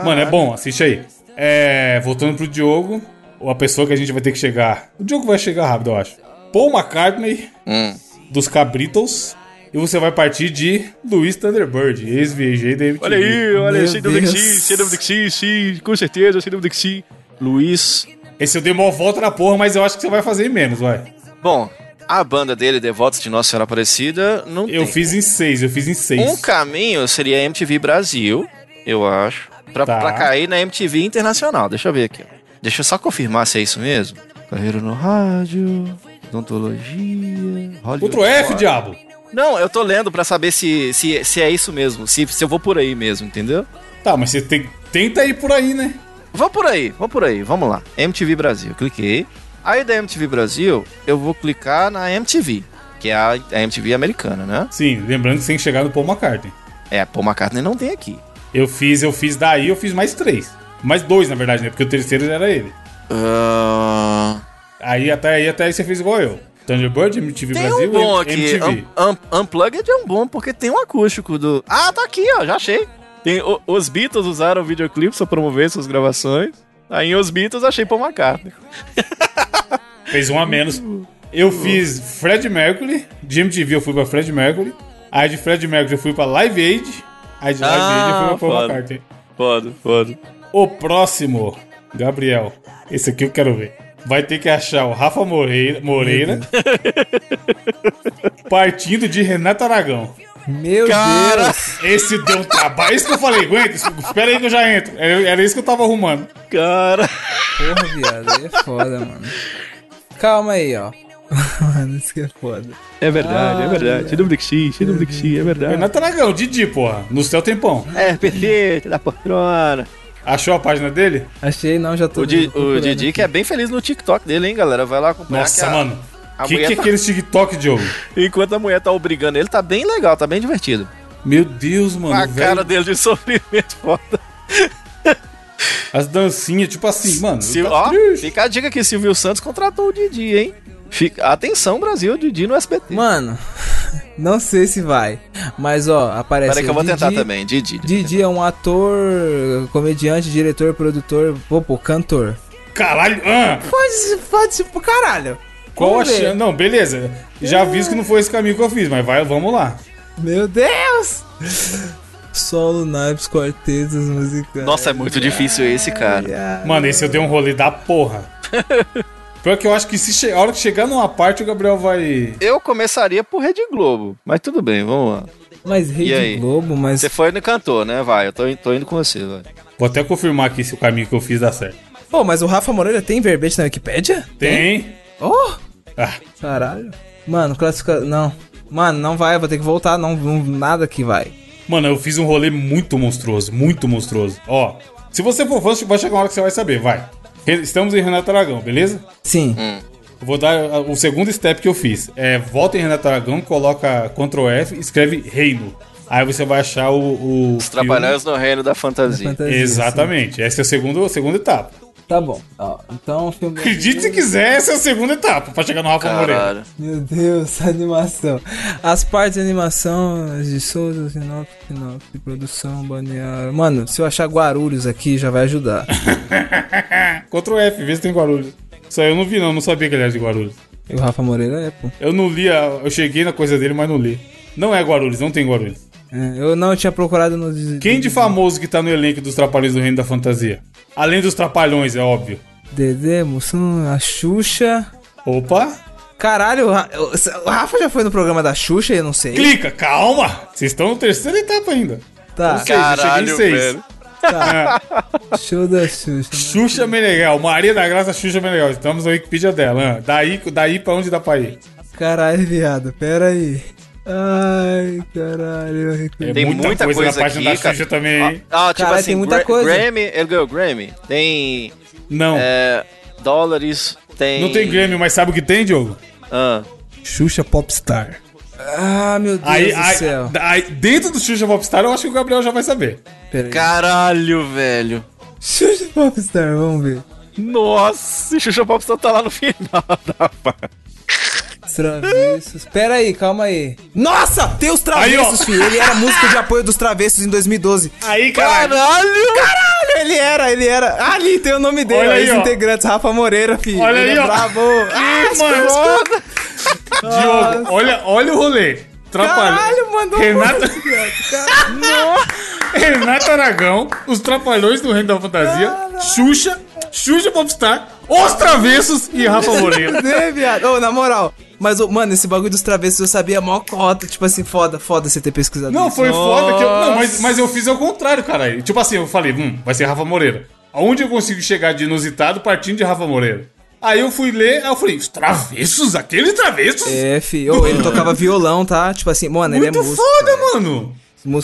S3: Mano, é bom, assiste aí. É, voltando pro Diogo, a pessoa que a gente vai ter que chegar. O Diogo vai chegar rápido, eu acho. Paul McCartney,
S4: Hum.
S3: dos Cabritos. E você vai partir de Luiz Thunderbird, ex-VG da MTV.
S4: Olha aí, olha
S5: Meu
S4: sem dúvida que sim, sem dúvida que sim, sim, com certeza, sem dúvida que sim. Luiz.
S3: Esse eu dei uma volta na porra, mas eu acho que você vai fazer em menos, vai.
S4: Bom, a banda dele, Devotos de Nossa Senhora Aparecida, não
S3: Eu
S4: tem.
S3: fiz em seis, eu fiz em seis.
S4: Um caminho seria a MTV Brasil, eu acho, pra,
S3: Tá.
S4: pra cair na MTV Internacional. Deixa eu ver aqui. Deixa eu só confirmar se é isso mesmo. Carreira no rádio, odontologia,
S3: Ctrl F, diabo.
S4: Não, eu tô lendo pra saber se, se, se é isso mesmo, se, se eu vou por aí mesmo, entendeu?
S3: Tá, mas você tem, tenta ir por aí, né?
S4: Vou por aí, vou por aí, vamos lá. MTV Brasil, cliquei. Aí da MTV Brasil, eu vou clicar na MTV, que é a, a MTV americana, né?
S3: Sim, lembrando que você tem que chegar no Paul McCartney.
S4: É, Paul McCartney não tem aqui.
S3: Eu fiz, eu fiz daí, eu fiz mais três. Mais dois, na verdade, né? Porque o terceiro era ele.
S4: Ah,
S3: Aí até aí, até aí você fez igual eu. Thunderbird, MTV
S4: Tem
S3: Brasil
S4: um bom aqui.
S3: MTV.
S4: Un, un, Unplugged é um bom porque tem um acústico do. Ah, tá aqui, ó, já achei. Tem, o- os Beatles usaram videoclipes pra promover suas gravações. Aí Os Beatles achei Paul McCartney.
S3: Fez um a menos. Eu fiz Fred Mercury. De MTV eu fui pra Fred Mercury. Aí de Fred Mercury eu fui pra Live Aid. Aí de Live
S4: Ah,
S3: Aid eu fui pra Paul
S4: foda.
S3: McCartney.
S4: Foda, foda.
S3: O próximo, Gabriel. Esse aqui eu quero ver. vai ter que achar o Rafa Moreira, Moreira partindo de Renato Aragão.
S5: Meu
S4: Cara.
S5: Deus.
S3: Esse deu um trabalho. Isso que eu falei, aguenta, espera aí que eu já entro. Era, era isso que eu tava arrumando.
S4: Cara.
S5: Porra, viado. Aí é foda, mano. Calma aí, ó. Mano, isso que é foda.
S8: É verdade, é
S5: Ah,
S8: verdade. Sem dúvida que sim, sem dúvida que sim, é verdade.
S3: Renato Aragão, Didi, porra. No céu tem pão.
S8: É, perfeito, da poltrona.
S3: Achou a página dele?
S5: Achei, não, já tô
S4: O, Di- o Didi
S5: aqui.
S4: que é bem feliz no TikTok dele, hein, galera? Vai lá acompanhar.
S3: Nossa,
S4: que a-
S3: mano.
S4: a
S3: Que que é
S4: tá-
S3: aquele TikTok, Diogo?
S4: Enquanto a mulher tá obrigando ele, tá bem legal, tá bem divertido.
S3: Meu Deus, mano.
S4: a
S3: velho.
S4: cara dele de sofrimento foda.
S3: As dancinhas, tipo assim, mano.
S4: Sil-
S3: tá
S4: ó,
S3: triste.
S4: fica a dica que Silvio Santos contratou o Didi, hein? Fica... Atenção, Brasil, Didi no SBT.
S5: Mano, não sei se vai. Mas, ó, aparece.
S4: Peraí que eu vou
S5: Didi-
S4: tentar também, Didi.
S5: Didi é um ator, comediante, diretor, produtor, pô, pô, cantor.
S3: Caralho. Ah,
S5: Pode, pode pro caralho.
S3: qual a
S5: Vamos
S3: chance? Não, beleza. Já aviso que não foi esse caminho que eu fiz, mas vai, vamos lá.
S5: Meu Deus! Solo, naipes, quartetos, musicais.
S4: Nossa, é muito difícil esse, cara.
S3: Mano, esse eu dei um rolê da porra. Pior que eu acho que se che- a hora que chegar numa parte, o Gabriel vai.
S4: Eu começaria por Rede Globo, mas tudo bem, vamos lá.
S5: Mas Rede
S4: aí?
S5: Globo, mas.
S4: Você foi no cantor, né? Vai, eu tô, in- tô indo com você, vai.
S3: Vou até confirmar aqui se o caminho que eu fiz dá certo.
S5: Pô, mas o Rafa Moreira tem verbete na Wikipédia?
S3: Tem.
S5: Oh!
S3: Ah,
S5: Caralho. Mano, classifica. Não. Mano, não vai, vou ter que voltar, não, não nada que vai.
S3: mano, eu fiz um rolê muito monstruoso, muito monstruoso. Ó, se você for fã, vai chegar uma hora que você vai saber, vai. Estamos em Renato Aragão, beleza?
S5: Sim.
S3: Eu vou dar ah, o segundo step que eu fiz. É, volta em Renato Aragão, coloca Ctrl F, escreve Reino. Aí você vai achar o. o
S4: Os Trapalhões no Reino da Fantasia.
S5: Fantasia,
S3: Exatamente. Essa é a segunda, a segunda etapa.
S5: Tá bom. Ó, então o filme.
S3: Acredite se quiser, essa é a segunda etapa pra chegar no Rafa Moreira.
S5: Meu Deus, animação. As partes de animação as de Souza, sinopse, sinopse, produção, balneário. Mano, se eu achar Guarulhos aqui, já vai ajudar.
S3: Ctrl F, vê se tem Guarulhos. Isso aí eu não vi, não. Não sabia que ele era de Guarulhos.
S5: E o Rafa Moreira é, pô.
S3: Eu não li, a, eu cheguei na coisa dele, mas não li. Não é Guarulhos, não tem Guarulhos.
S5: É, eu não tinha procurado no.
S3: Quem de famoso que tá no elenco dos Trapalhões do Reino da Fantasia? Além dos Trapalhões, é óbvio.
S5: Dedê, Mussum, a Xuxa.
S3: Opa!
S5: Caralho, o Ra- o Rafa já foi no programa da Xuxa, eu não sei.
S3: Clica, calma! Vocês estão na terceira etapa ainda.
S5: Tá,
S3: Ou seja,
S4: Caralho,
S3: em seis.
S4: velho.
S5: show da Xuxa.
S3: Xuxa Meneghel, Maria da Graça Xuxa Meneghel. Estamos na Wikipedia dela. ah. Daí, daí pra onde dá pra ir?
S5: Caralho, viado, pera aí. Ai, caralho.
S3: É
S4: Tem muita, coisa,
S3: na página
S4: aqui,
S3: da
S4: cara.
S3: Xuxa também, hein?
S4: Ah, ah, tipo assim,
S5: tem muita
S4: Gra-
S5: coisa.
S4: Grammy, ele ganhou Grammy. Tem
S3: Não.
S4: é, dólares, tem...
S3: Não tem Grêmio, mas sabe o que tem, Diogo?
S4: Ah,
S3: Xuxa Popstar.
S5: Ah, meu Deus
S3: Aí,
S5: do
S3: aí,
S5: céu.
S3: aí, dentro do Xuxa Popstar, eu acho que o Gabriel já vai saber.
S5: Pera aí.
S4: caralho, velho.
S5: Xuxa Popstar, vamos ver.
S4: Nossa, Xuxa Popstar tá lá no final da
S5: Travessos. Pera aí, calma aí. Nossa, tem os
S3: Aí,
S5: travessos,
S3: ó.
S5: filho. Ele era músico de apoio dos travessos em 2012.
S3: Aí, caralho.
S4: Caralho!
S5: Caralho, ele era, ele era. Ali tem o nome dele,
S3: Olha aí,
S5: os integrantes, Rafa Moreira, filho.
S3: Olha
S5: Ele
S3: aí,
S5: é
S3: ó.
S5: Brabo. Ah,
S3: mano. Diogo, olha, olha o rolê. Trapalhão.
S5: Caralho, mandou. Caralho.
S3: Renato Aragão, os Trapalhões do Reino da Fantasia, Xuxa, Xuxa Popstar, Os Travessos e Rafa Moreira.
S5: Cadê, viado? Ô, na moral. Mas, mano, esse bagulho dos travessos eu sabia mó cota. Tipo assim, foda, foda você ter pesquisado
S3: Não,
S5: isso.
S3: foi foda que eu. Não, mas,
S5: Nossa.
S3: mas eu fiz ao contrário, cara. Tipo assim, eu falei, hum, vai ser Rafa Moreira. Aonde eu consigo chegar de inusitado partindo de Rafa Moreira? Aí eu fui ler, aí eu falei, os travessos? Aqueles travessos?
S5: É, filho. Ô, ele tocava violão, tá? Tipo assim, mano, ele é
S3: Muito
S5: músico.
S3: foda, mano.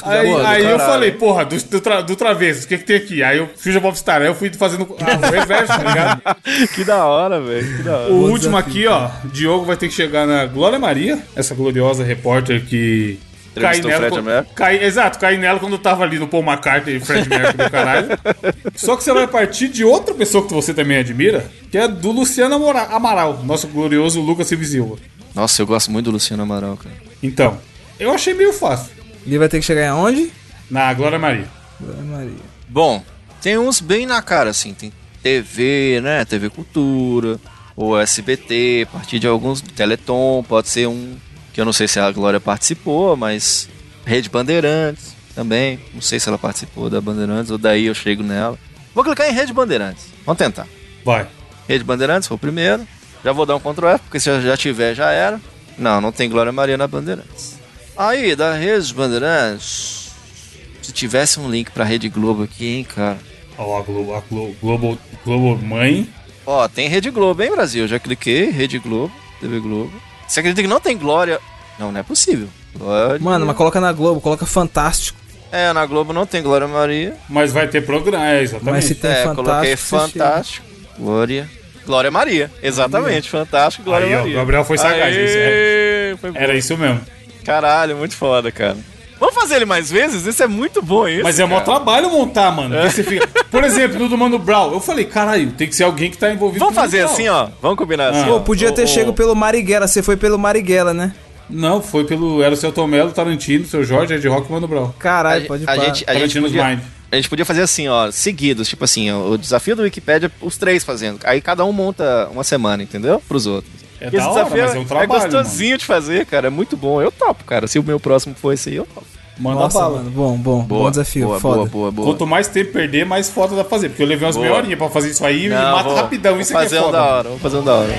S3: Aí,
S5: da
S3: aí eu falei, porra, do, do, tra, do Travessos, o que, que tem aqui? Aí eu fiz a Popstar, aí eu fui fazendo ah, o reverso, tá ligado?
S8: Que da hora, velho. Que da hora.
S3: O último aqui, ó, Diogo vai ter que chegar na Glória Maria, essa gloriosa repórter que. Cai nela,
S4: Fred
S3: quando- exato, cai nela quando tava ali no Paul McCartney e Fred Mercury do caralho. Só que você vai partir de outra pessoa que você também admira, que é do Luciano Amora- Amaral, nosso glorioso Lucas Silva.
S4: Nossa, eu gosto muito do Luciano Amaral, cara.
S3: Então, eu achei meio fácil.
S5: Ele vai ter que chegar aonde?
S3: Na Glória Maria.
S5: Glória Maria.
S4: Bom, tem uns bem na cara, assim. Tem TV, né? TV Cultura, ou SBT, a partir de alguns. Teleton, pode ser um. Que eu não sei se a Glória participou, mas. Rede Bandeirantes também. Não sei se ela participou da Bandeirantes, ou daí eu chego nela. Vou clicar em Rede Bandeirantes. Vamos tentar.
S3: Vai.
S4: Rede Bandeirantes foi o primeiro. Já vou dar um Ctrl F, porque se eu já tiver, já era. Não, não tem Glória Maria na Bandeirantes. Aí, da Rede Bandeirantes. Se tivesse um link pra Rede Globo aqui, hein, cara.
S3: Ó, a Globo, a Globo, Globo, Globo Mãe.
S4: Ó, tem Rede Globo, hein, Brasil? Já cliquei, Rede Globo, TV Globo. Você acredita que não tem Glória? Não, não é possível. Glória...
S5: Mano, mas coloca na Globo, coloca Fantástico.
S4: É, na Globo não tem Glória Maria.
S3: Mas vai ter programa, é, exatamente.
S5: Mas se tem
S4: é,
S5: Fantástico.
S4: coloquei Fantástico, Glória. Glória Maria, exatamente, Fantástico, Glória
S3: Aí, ó,
S4: Maria.
S3: o Gabriel foi sagaz,
S4: Aê,
S3: isso é-
S4: foi.
S3: Era isso mesmo.
S4: Caralho, muito foda, cara. Vamos fazer ele mais vezes? Esse é muito bom, esse.
S3: Mas é mó trabalho montar, mano. você fica- Por exemplo, no do Mano Brown, eu falei, caralho, tem que ser alguém que tá envolvido
S4: Vamos fazer assim, ó. Vamos combinar assim.
S3: Ah.
S5: Pô,
S4: ó.
S5: podia ter
S4: ô,
S5: chego pelo Marighella, você foi pelo Marighella, né?
S3: Não, foi pelo. Era o seu Tomelo, Tarantino, seu Jorge, Ed Rock e Mano Brown.
S5: Caralho,
S4: A,
S5: pode
S4: a gente, a, gente
S3: Tarantino's
S4: podia,
S3: Mind.
S4: a gente podia fazer assim, ó, seguidos, tipo assim, ó, o desafio do Wikipedia, os três fazendo. Aí cada um monta uma semana, entendeu? Pros outros.
S3: É
S4: Porque
S3: da hora, mas é um trabalho,
S4: gostosinho de fazer, cara. É muito bom. Eu topo, cara. Se o meu próximo for esse aí, eu topo.
S3: Manda
S5: Nossa,
S3: bala.
S5: mano, bom, bom, bom desafio,
S4: boa,
S5: foda.
S4: boa, boa, boa.
S3: Quanto mais tempo perder, mais foda dá pra fazer. Porque eu levei umas
S4: Boa.
S3: meia horinha pra fazer isso aí e
S4: Não,
S3: mata
S4: vou-
S3: rapidão.
S4: vou
S3: Isso aqui é
S4: fazer um
S3: foda.
S4: da hora, vamos fazer um da hora.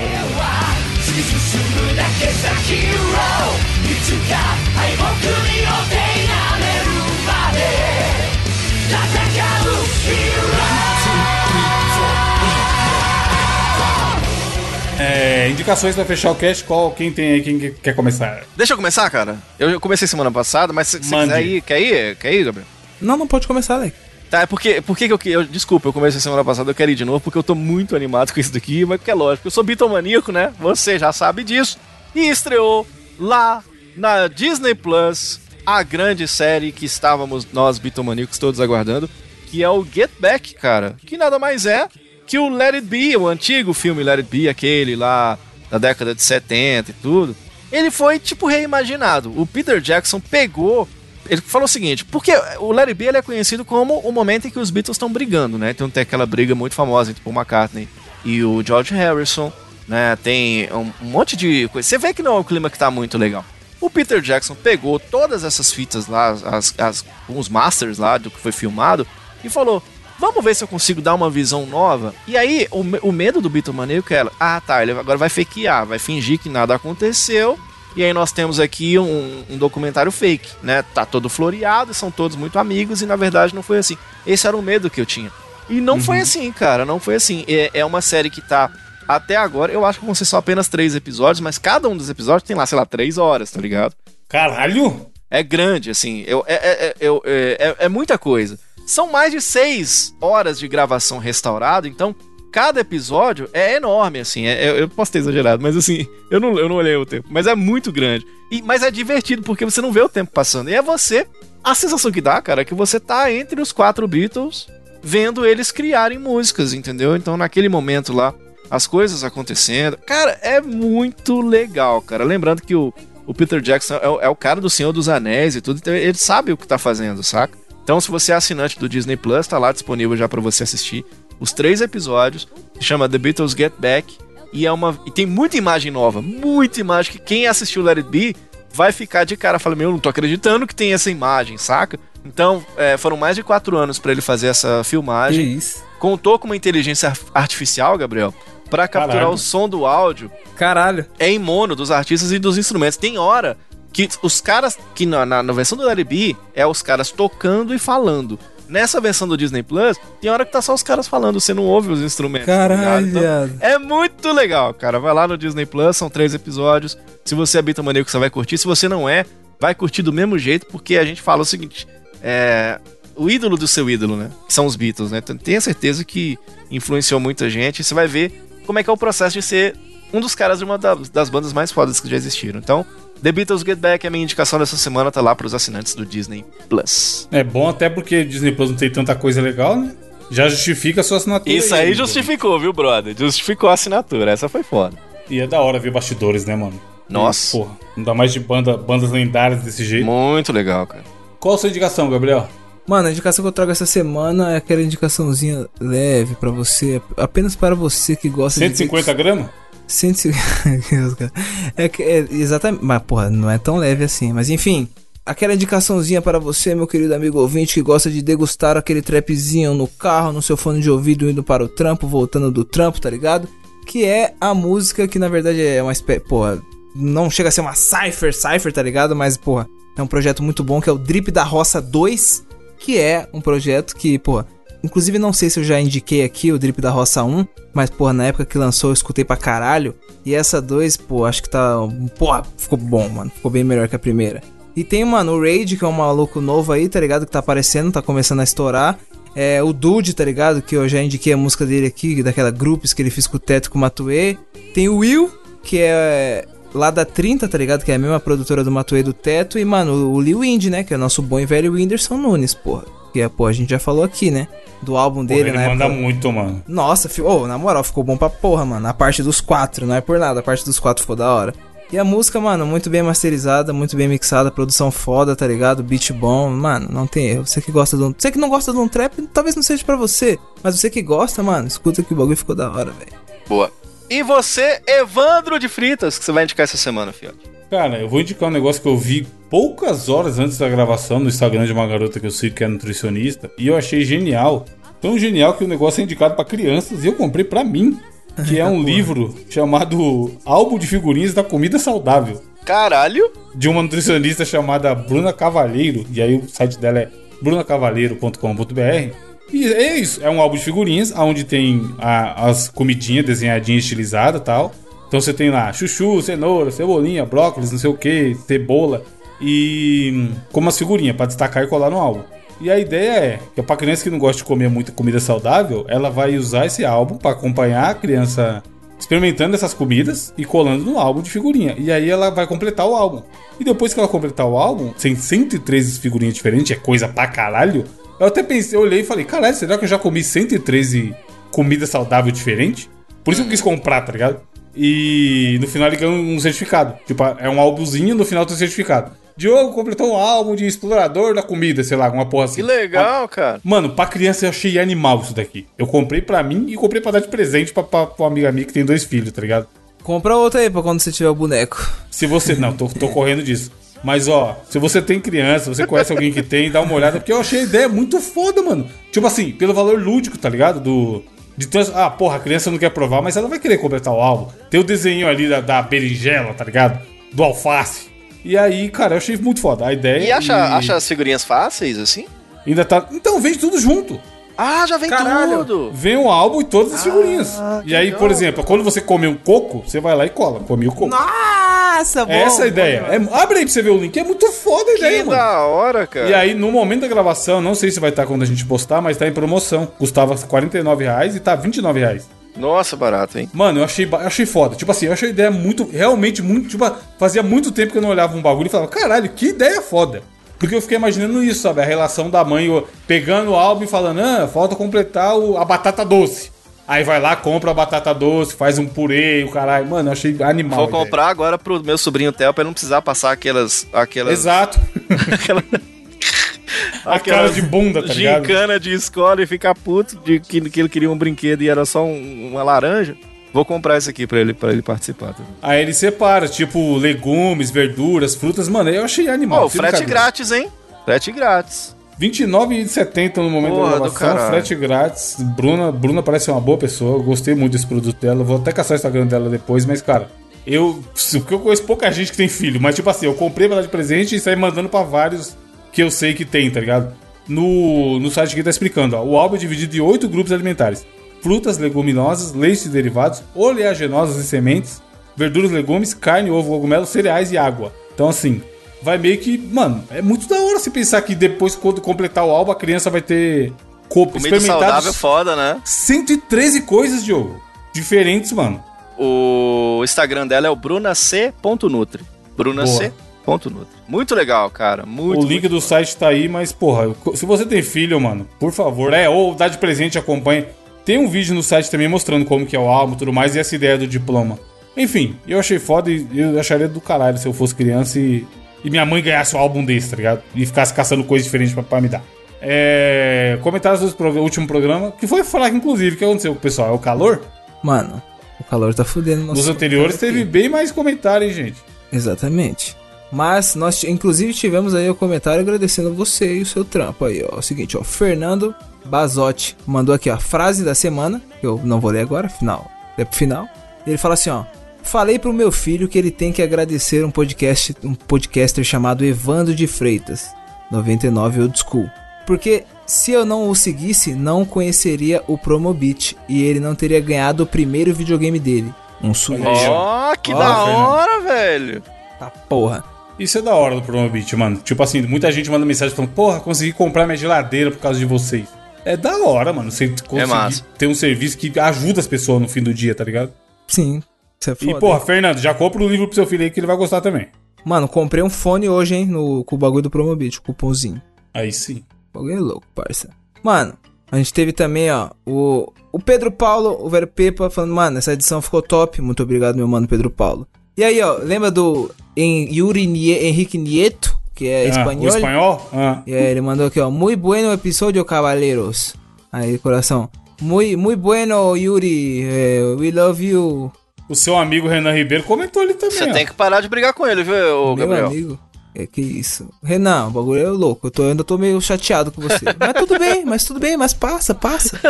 S3: É, indicações pra fechar o cast, qual, quem tem aí, quem que- quer começar?
S4: Deixa eu começar, cara. Eu comecei semana passada, mas se
S3: Mande.
S4: quiser ir, quer ir? Quer ir, Gabriel?
S5: Não, não pode começar, Alec.
S4: Tá, é porque, por que que eu, eu. Desculpa, eu comecei semana passada, eu quero ir de novo, porque eu tô muito animado com isso daqui, mas porque é lógico, eu sou bitomaníaco, né? Você já sabe disso. E estreou lá na Disney Plus a grande série que estávamos nós bitomaníacos todos aguardando, que é o Get Back, cara. Que nada mais é que o Let It Be, o antigo filme Let It Be, aquele lá da década de 70 e tudo. Ele foi, tipo, reimaginado. O Peter Jackson pegou ele falou o seguinte, porque o Larry B ele é conhecido como o momento em que os Beatles estão brigando, né? Então tem aquela briga muito famosa entre Paul McCartney e o George Harrison, né? Tem um, um monte de coisa. Você vê que não é um clima que tá muito legal. O Peter Jackson pegou todas essas fitas lá, as, as, os masters lá do que foi filmado, e falou: Vamos ver se eu consigo dar uma visão nova. E aí, o, o medo do Beatlemaníaco era: Ah, tá, ele agora vai fakear, vai fingir que nada aconteceu. E aí nós temos aqui um, um documentário fake, né? Tá todo floreado, são todos muito amigos, e na verdade não foi assim. Esse era o medo que eu tinha. E não foi assim, cara, não foi assim. É, é uma série que tá. Até agora, eu acho que vão ser só apenas três episódios, mas cada um dos episódios tem lá, sei lá, três horas, tá ligado?
S3: Caralho!
S4: É grande, assim. Eu, é, é, é, é, é- é muita coisa. São mais de seis horas de gravação restaurado, então cada episódio é enorme, assim. É- eu, eu posso ter exagerado, mas assim, eu não, eu não olhei o tempo. Mas é muito grande. E, mas é divertido, porque você não vê o tempo passando. E é você. A sensação que dá, cara, é que você tá entre os quatro Beatles vendo eles criarem músicas, entendeu? Então naquele momento lá, as coisas acontecendo. Cara, é muito legal, cara. Lembrando que o, o Peter Jackson é, o- é o cara do Senhor dos Anéis e tudo, então ele sabe o que tá fazendo, saca? Então, se você é assinante do Disney Plus, tá lá disponível já pra você assistir os três episódios. Se chama The Beatles Get Back. E, é uma, e tem muita imagem nova, muita imagem que quem assistiu Let It Be vai ficar de cara. Fala, meu, eu não tô acreditando que tem essa imagem, saca? Então, é, foram mais de quatro anos pra ele fazer essa
S5: Que
S4: filmagem
S5: isso?
S4: contou com uma inteligência ar- artificial, Gabriel, pra capturar
S3: Caralho.
S4: o som do áudio
S5: Caralho.
S4: é em mono dos artistas e dos instrumentos. Tem hora que os caras, que na, na, na versão do Larry B, é os caras tocando e falando. Nessa versão do Disney Plus, tem hora que tá só os caras falando, você não ouve os instrumentos. tá
S5: Caralho,
S4: ligado? Então, é muito legal, cara. Vai lá no Disney Plus, são três episódios. Se você é bitomaníaco, você vai curtir. Se você não é, vai curtir do mesmo jeito, porque a gente fala o seguinte: é. O ídolo do seu ídolo, né? São os Beatles, né? Então, Tenha certeza que influenciou muita gente. Você vai ver como é que é o processo de ser um dos caras de uma da- das bandas mais fodas que já existiram. Então, The Beatles Get Back é a minha indicação dessa semana, tá lá pros assinantes do Disney Plus.
S3: É bom até porque Disney Plus não tem tanta coisa legal, né? Já justifica a sua assinatura.
S4: Isso aí
S3: amigo.
S4: justificou, viu, brother? Justificou a assinatura. Essa foi foda.
S3: E é da hora ver bastidores, né, mano?
S4: Nossa.
S3: E, porra, não dá mais de banda, bandas lendárias desse jeito.
S4: Muito legal, cara.
S3: Qual a sua indicação, Gabriel?
S5: Mano, a indicação que eu trago essa semana é aquela indicaçãozinha leve pra você, apenas para você que gosta
S3: 150
S5: de.
S3: gramas?
S5: 150 gramas. É é exatamente, mas porra, não é tão leve assim, mas enfim, aquela indicaçãozinha para você, meu querido amigo ouvinte, que gosta de degustar aquele trapzinho no carro, no seu fone de ouvido, indo para o trampo, voltando do trampo, tá ligado? Que é a música que na verdade é uma espécie. Porra, não chega a ser uma Cypher, Cypher, tá ligado? Mas, porra, é um projeto muito bom que é o Drip da Roça 2, que é um projeto que, porra. Inclusive, não sei se eu já indiquei aqui o Drip da Roça 1, mas, porra, na época que lançou eu escutei pra caralho. E essa 2, pô, acho que tá. Porra, ficou bom, mano. Ficou bem melhor que a primeira. E tem, mano, o Raid, que é um maluco novo aí, tá ligado? Que tá aparecendo, tá começando a estourar. É, o Dude, tá ligado? Que eu já indiquei a música dele aqui, daquela Groups que ele fez com o Teto com o Matue. Tem o Will, que é lá da 30, tá ligado? Que é a mesma produtora do Matue do Teto. E, mano, o Lil Indy, né? Que é o nosso bom e velho Whindersson Nunes, porra. Que é, pô, a gente já falou aqui, né? Do álbum dele,
S3: ele
S5: né?
S3: manda muito, mano.
S5: Nossa, fi... oh, na moral, ficou bom pra porra, mano. A parte dos quatro, não é por nada, a parte dos quatro ficou da hora. E a música, mano, muito bem masterizada, muito bem mixada, produção foda, tá ligado? Beat bom, mano, não tem erro. Você que gosta de um. Você que não gosta de um trap, talvez não seja pra você. Mas você que gosta, mano, escuta que o bagulho ficou da hora, velho.
S4: Boa. E você, Evandro de Fritas, que você vai indicar essa semana, fiote?
S3: Cara, eu vou indicar um negócio que eu vi poucas horas antes da gravação no Instagram de uma garota que eu sei que é nutricionista e eu achei genial. Tão genial que o negócio é indicado pra crianças e eu comprei pra mim, que é um livro chamado Álbum de Figurinhas da Comida Saudável,
S4: Caralho!
S3: de uma nutricionista chamada Bruna Cavalheiro, e aí o site dela é brunacavalheiro.com.br. E é isso, é um álbum de figurinhas onde tem a- as comidinhas desenhadinhas estilizadas e tal. Então você tem lá chuchu, cenoura, cebolinha, brócolis, não sei o que, cebola e hum, como as figurinhas pra destacar e colar no álbum. E a ideia é que pra criança que não gosta de comer muita comida saudável, ela vai usar esse álbum pra acompanhar a criança experimentando essas comidas e colando no álbum de figurinha. E aí ela vai completar o álbum. E depois que ela completar o álbum, tem 113 figurinhas diferentes, é coisa pra caralho. Eu até pensei, eu olhei e falei, caralho, será que eu já comi 113 comida saudável diferente? Por isso que eu quis comprar, tá ligado? E no final ele ganha um certificado. Tipo, é um álbumzinho, no final tem um certificado. Diogo completou um álbum de explorador da comida, sei lá, alguma porra assim.
S4: Que legal, cara.
S3: Mano, pra criança eu achei animal isso daqui. Eu comprei pra mim e comprei pra dar de presente pra, pra, pra uma amiga minha que tem dois filhos, tá ligado?
S5: Compra outra aí pra quando você tiver o boneco.
S3: Se você. Não, tô, tô correndo disso. Mas ó, se você tem criança, você conhece alguém que tem, dá uma olhada, porque eu achei a ideia muito foda, mano. Tipo assim, pelo valor lúdico, tá ligado? Do. De trans... Ah, porra, a criança não quer provar, mas ela vai querer completar o álbum. Tem o desenho ali da, da berinjela, tá ligado? Do alface. E aí, cara, eu achei muito foda. A ideia.
S4: E acha, acha as figurinhas fáceis, assim?
S3: Ainda tá. Então, vende tudo junto.
S4: Ah, já vem tudo!
S3: Vem o álbum e todas as figurinhas.
S4: Ah,
S3: E aí, por exemplo, quando você come um coco, você vai lá e cola. Come o coco.
S5: Nossa, bom.
S3: Essa é a ideia. É, abre aí pra você ver o link. É muito foda a
S4: Que
S3: ideia, mano.
S4: da hora, cara.
S3: E aí, no momento da gravação, não sei se vai estar quando a gente postar, mas tá em promoção. Custava 49 reais e tá 29 reais.
S4: Nossa, barato, hein?
S3: Mano, eu achei, eu achei foda. Tipo assim, eu achei a ideia muito, realmente muito. Tipo, fazia muito tempo que eu não olhava um bagulho e falava, caralho, que ideia foda. Porque eu fiquei imaginando isso, sabe? A relação da mãe pegando o álbum e falando, ah, falta completar o- a batata doce. Aí vai lá, compra a batata doce, faz um purê, o caralho. Mano, eu achei animal.
S4: Vou
S3: a ideia.
S4: comprar agora pro meu sobrinho Theo pra ele não precisar passar aquelas. aquelas
S3: Exato. a cara de bunda, tá ligado?
S4: gincana de escola e ficar puto de que, que ele queria um brinquedo e era só um- uma laranja. Vou comprar esse aqui pra ele, pra ele participar. também.
S3: Aí ele separa, tipo, legumes, verduras, frutas. Mano, eu achei animal.
S4: Ó,
S3: sem
S4: frete grátis, hein? Frete grátis.
S3: R$29,70 no momento
S4: Porra
S3: da gravação, frete grátis. Bruna, Bruna parece uma boa pessoa, eu gostei muito desse produto dela. Vou até caçar o Instagram dela depois, mas, cara, eu. Porque eu conheço pouca gente que tem filho, mas, tipo assim, eu comprei pra dar de presente e saí mandando pra vários que eu sei que tem, tá ligado? No, no site aqui tá explicando, ó. O álbum é dividido em oito grupos alimentares: frutas, leguminosas, leites e derivados, oleaginosas e sementes, verduras, legumes, carne, ovo, cogumelos, cereais e água. Então, assim, vai meio que. Mano, é muito da hora você pensar que depois, quando completar o álbum, a criança vai ter co-
S4: Comida saudável é foda, né?
S3: 113 coisas, Diogo. Diferentes, mano.
S4: O Instagram dela é o brunac.nutri. brunac.nutri. Muito legal, cara. Muito,
S3: o link do site tá aí, mas, porra, se você tem filho, mano, por favor, é, ou dá de presente, acompanha. Tem um vídeo no site também mostrando como que é o álbum e tudo mais, e essa ideia do diploma. Enfim, eu achei foda e eu acharia do caralho se eu fosse criança e, e minha mãe ganhasse um álbum desse, tá ligado? E ficasse caçando coisas diferentes pra, pra me dar. É, comentários do prog- último programa, que foi falar que, inclusive, o que aconteceu com o pessoal? É o calor?
S5: Mano, o calor tá fudendo.
S3: Nos anteriores teve bem mais comentário, hein, gente?
S5: Exatamente. Mas nós, inclusive, tivemos aí o comentário agradecendo a você e o seu trampo aí, ó. É o seguinte, ó. Fernando Bazotti mandou aqui, ó. Frase da semana, que eu não vou ler agora, final. É pro final. Ele fala assim, ó. Falei pro meu filho que ele tem que agradecer um podcast, um podcaster chamado Evandro de Freitas, 99 Old School. Porque se eu não o seguisse, não conheceria o Promobit e ele não teria ganhado o primeiro videogame dele, um Switch.
S4: Ó, que
S3: Ó,
S4: da
S3: Fernando.
S4: hora, velho.
S5: Tá porra.
S3: Isso é da hora do Promobit, mano. Tipo assim, muita gente manda mensagem falando, porra, consegui comprar minha geladeira por causa de vocês. É da hora, mano. Você conseguir
S4: massa.
S3: ter um serviço que ajuda as pessoas no fim do dia, tá ligado?
S5: Sim. Isso é
S3: E,
S5: foda.
S3: porra, Fernando, já compra o livro pro seu filho aí que ele vai gostar também.
S5: Mano, comprei um fone hoje, hein, no, com o bagulho do Promobit, o cupomzinho.
S3: Aí sim.
S5: O bagulho é louco, parça. Mano, a gente teve também, ó, o, o Pedro Paulo, o velho Pepa, falando, mano, essa edição ficou top. Muito obrigado, meu mano Pedro Paulo. E aí, ó, lembra do em Yuri Nie- Henrique Nieto, que é
S3: Ah,
S5: espanhol?
S3: o espanhol? Ah.
S5: E aí ele mandou aqui, ó, muy bueno episódio, caballeros. Aí, coração. Muy, muy bueno, Yuri. eh, we love you.
S3: O seu amigo Renan Ribeiro comentou ali também.
S4: Você
S3: ó.
S4: tem que parar de brigar com ele, viu, ô,
S5: Meu
S4: Gabriel?
S5: amigo. É que isso. Renan, o bagulho é louco. Eu tô, ainda tô meio chateado com você. mas tudo bem, mas tudo bem, mas passa, passa.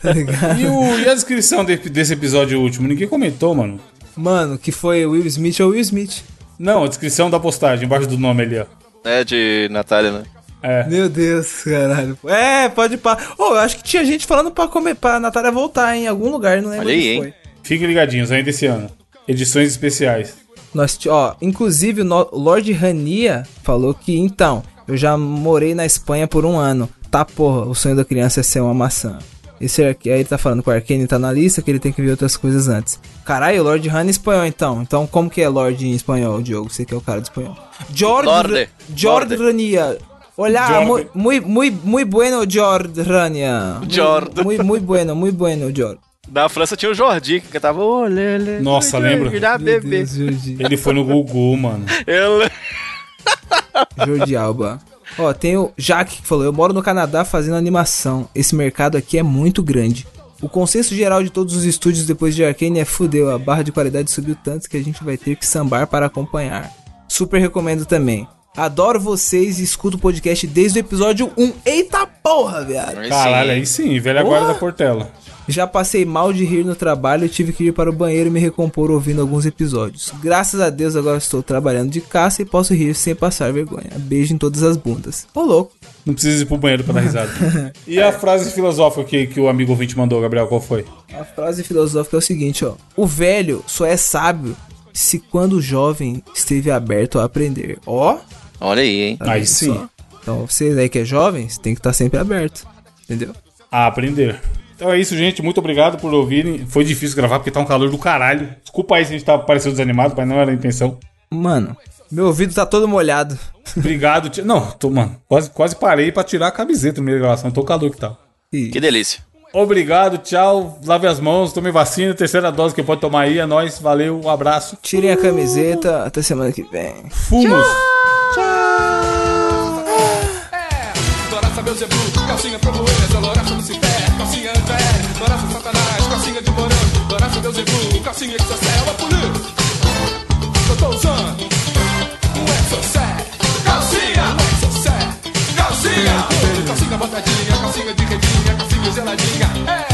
S5: tá ligado?
S3: E, o- e a descrição de- desse episódio último? Ninguém comentou, mano.
S5: Mano, que foi Will Smith ou Will Smith?
S3: Não, a descrição da postagem, embaixo do nome ali, ó.
S4: É de Natália, né?
S3: É.
S5: Meu Deus, caralho. É, pode pá. Ô, eu acho que tinha gente falando pra, comer, pra Natália voltar em algum lugar, não lembro
S4: Olha aí,
S5: onde
S4: hein?
S5: foi.
S3: Fiquem ligadinhos, ainda esse ano. Edições especiais.
S5: Nós, ó, inclusive o Lord Rania falou que, então, eu já morei na Espanha por um ano. Tá, porra, o sonho da criança é ser uma maçã. Esse aqui, aí ele tá falando que o Arcane tá na lista, que ele tem que ver outras coisas antes. Caralho, o Lord Rania é espanhol, então. Então, como que é Lord em espanhol, Diogo? Você que é o cara do espanhol. George,
S4: Lorde.
S5: George
S4: Lorde.
S5: Rania. Olá, muy, muy, muy bueno, George Rania. Muy, muy bueno, muy bueno, George.
S4: Na França tinha o Jordi, que cantava olê, olê,
S3: Nossa, lembra?
S4: bebê.
S3: Ele foi no Gugu, mano.
S4: Eu...
S5: Jordi Alba. Ó, tem o Jaque que falou: Eu moro no Canadá fazendo animação. Esse mercado aqui é muito grande. O consenso geral de todos os estúdios depois de Arcane é fudeu. A barra de qualidade subiu tanto que a gente vai ter que sambar para acompanhar. Super recomendo também. Adoro vocês e escuto o podcast desde o episódio 1. Eita porra, viado.
S3: Caralho, aí sim, velha guarda da Portela.
S5: Já passei mal de rir no trabalho e tive que ir para o banheiro e me recompor ouvindo alguns episódios. Graças a Deus agora estou trabalhando de caça e posso rir sem passar vergonha. Beijo em todas as bundas. Ô louco.
S3: Não precisa ir pro banheiro pra dar risada. E a frase filosófica que, que o amigo ouvinte mandou, Gabriel, qual foi?
S5: A frase filosófica é o seguinte, ó. O velho só é sábio se quando jovem esteve aberto a aprender. Ó.
S4: Olha aí, hein?
S5: tá
S3: Aí sim.
S5: só? Então, você aí que é jovem, tem que estar sempre aberto. Entendeu?
S3: A aprender. Então é isso, gente. Muito obrigado por ouvirem. Foi difícil gravar porque tá um calor do caralho. Desculpa aí se a gente tá parecendo desanimado, mas não era a intenção.
S5: Mano, meu ouvido tá todo molhado.
S3: Obrigado. tia- Não, tô, mano, quase, quase parei pra tirar a camiseta no meio da gravação. Tô calor que tá.
S5: E
S4: Que delícia.
S3: Obrigado, tchau. Lave as mãos, tome vacina, terceira dose que pode tomar aí. É nóis, valeu, um abraço.
S5: tirem a camiseta. Até semana que vem.
S3: Fumos!
S9: calça Beuzebu, calcinha Promoeiras, no Lucifer, calcinha André, Loraça Satanás, calcinha de morango, Loraça Beuzebu, calcinha Exocel, é poli. Eu tô usando um exocé, calcinha, um exocé, calcinha, calcinha botadinha, calcinha de redinha, calcinha geladinha, é.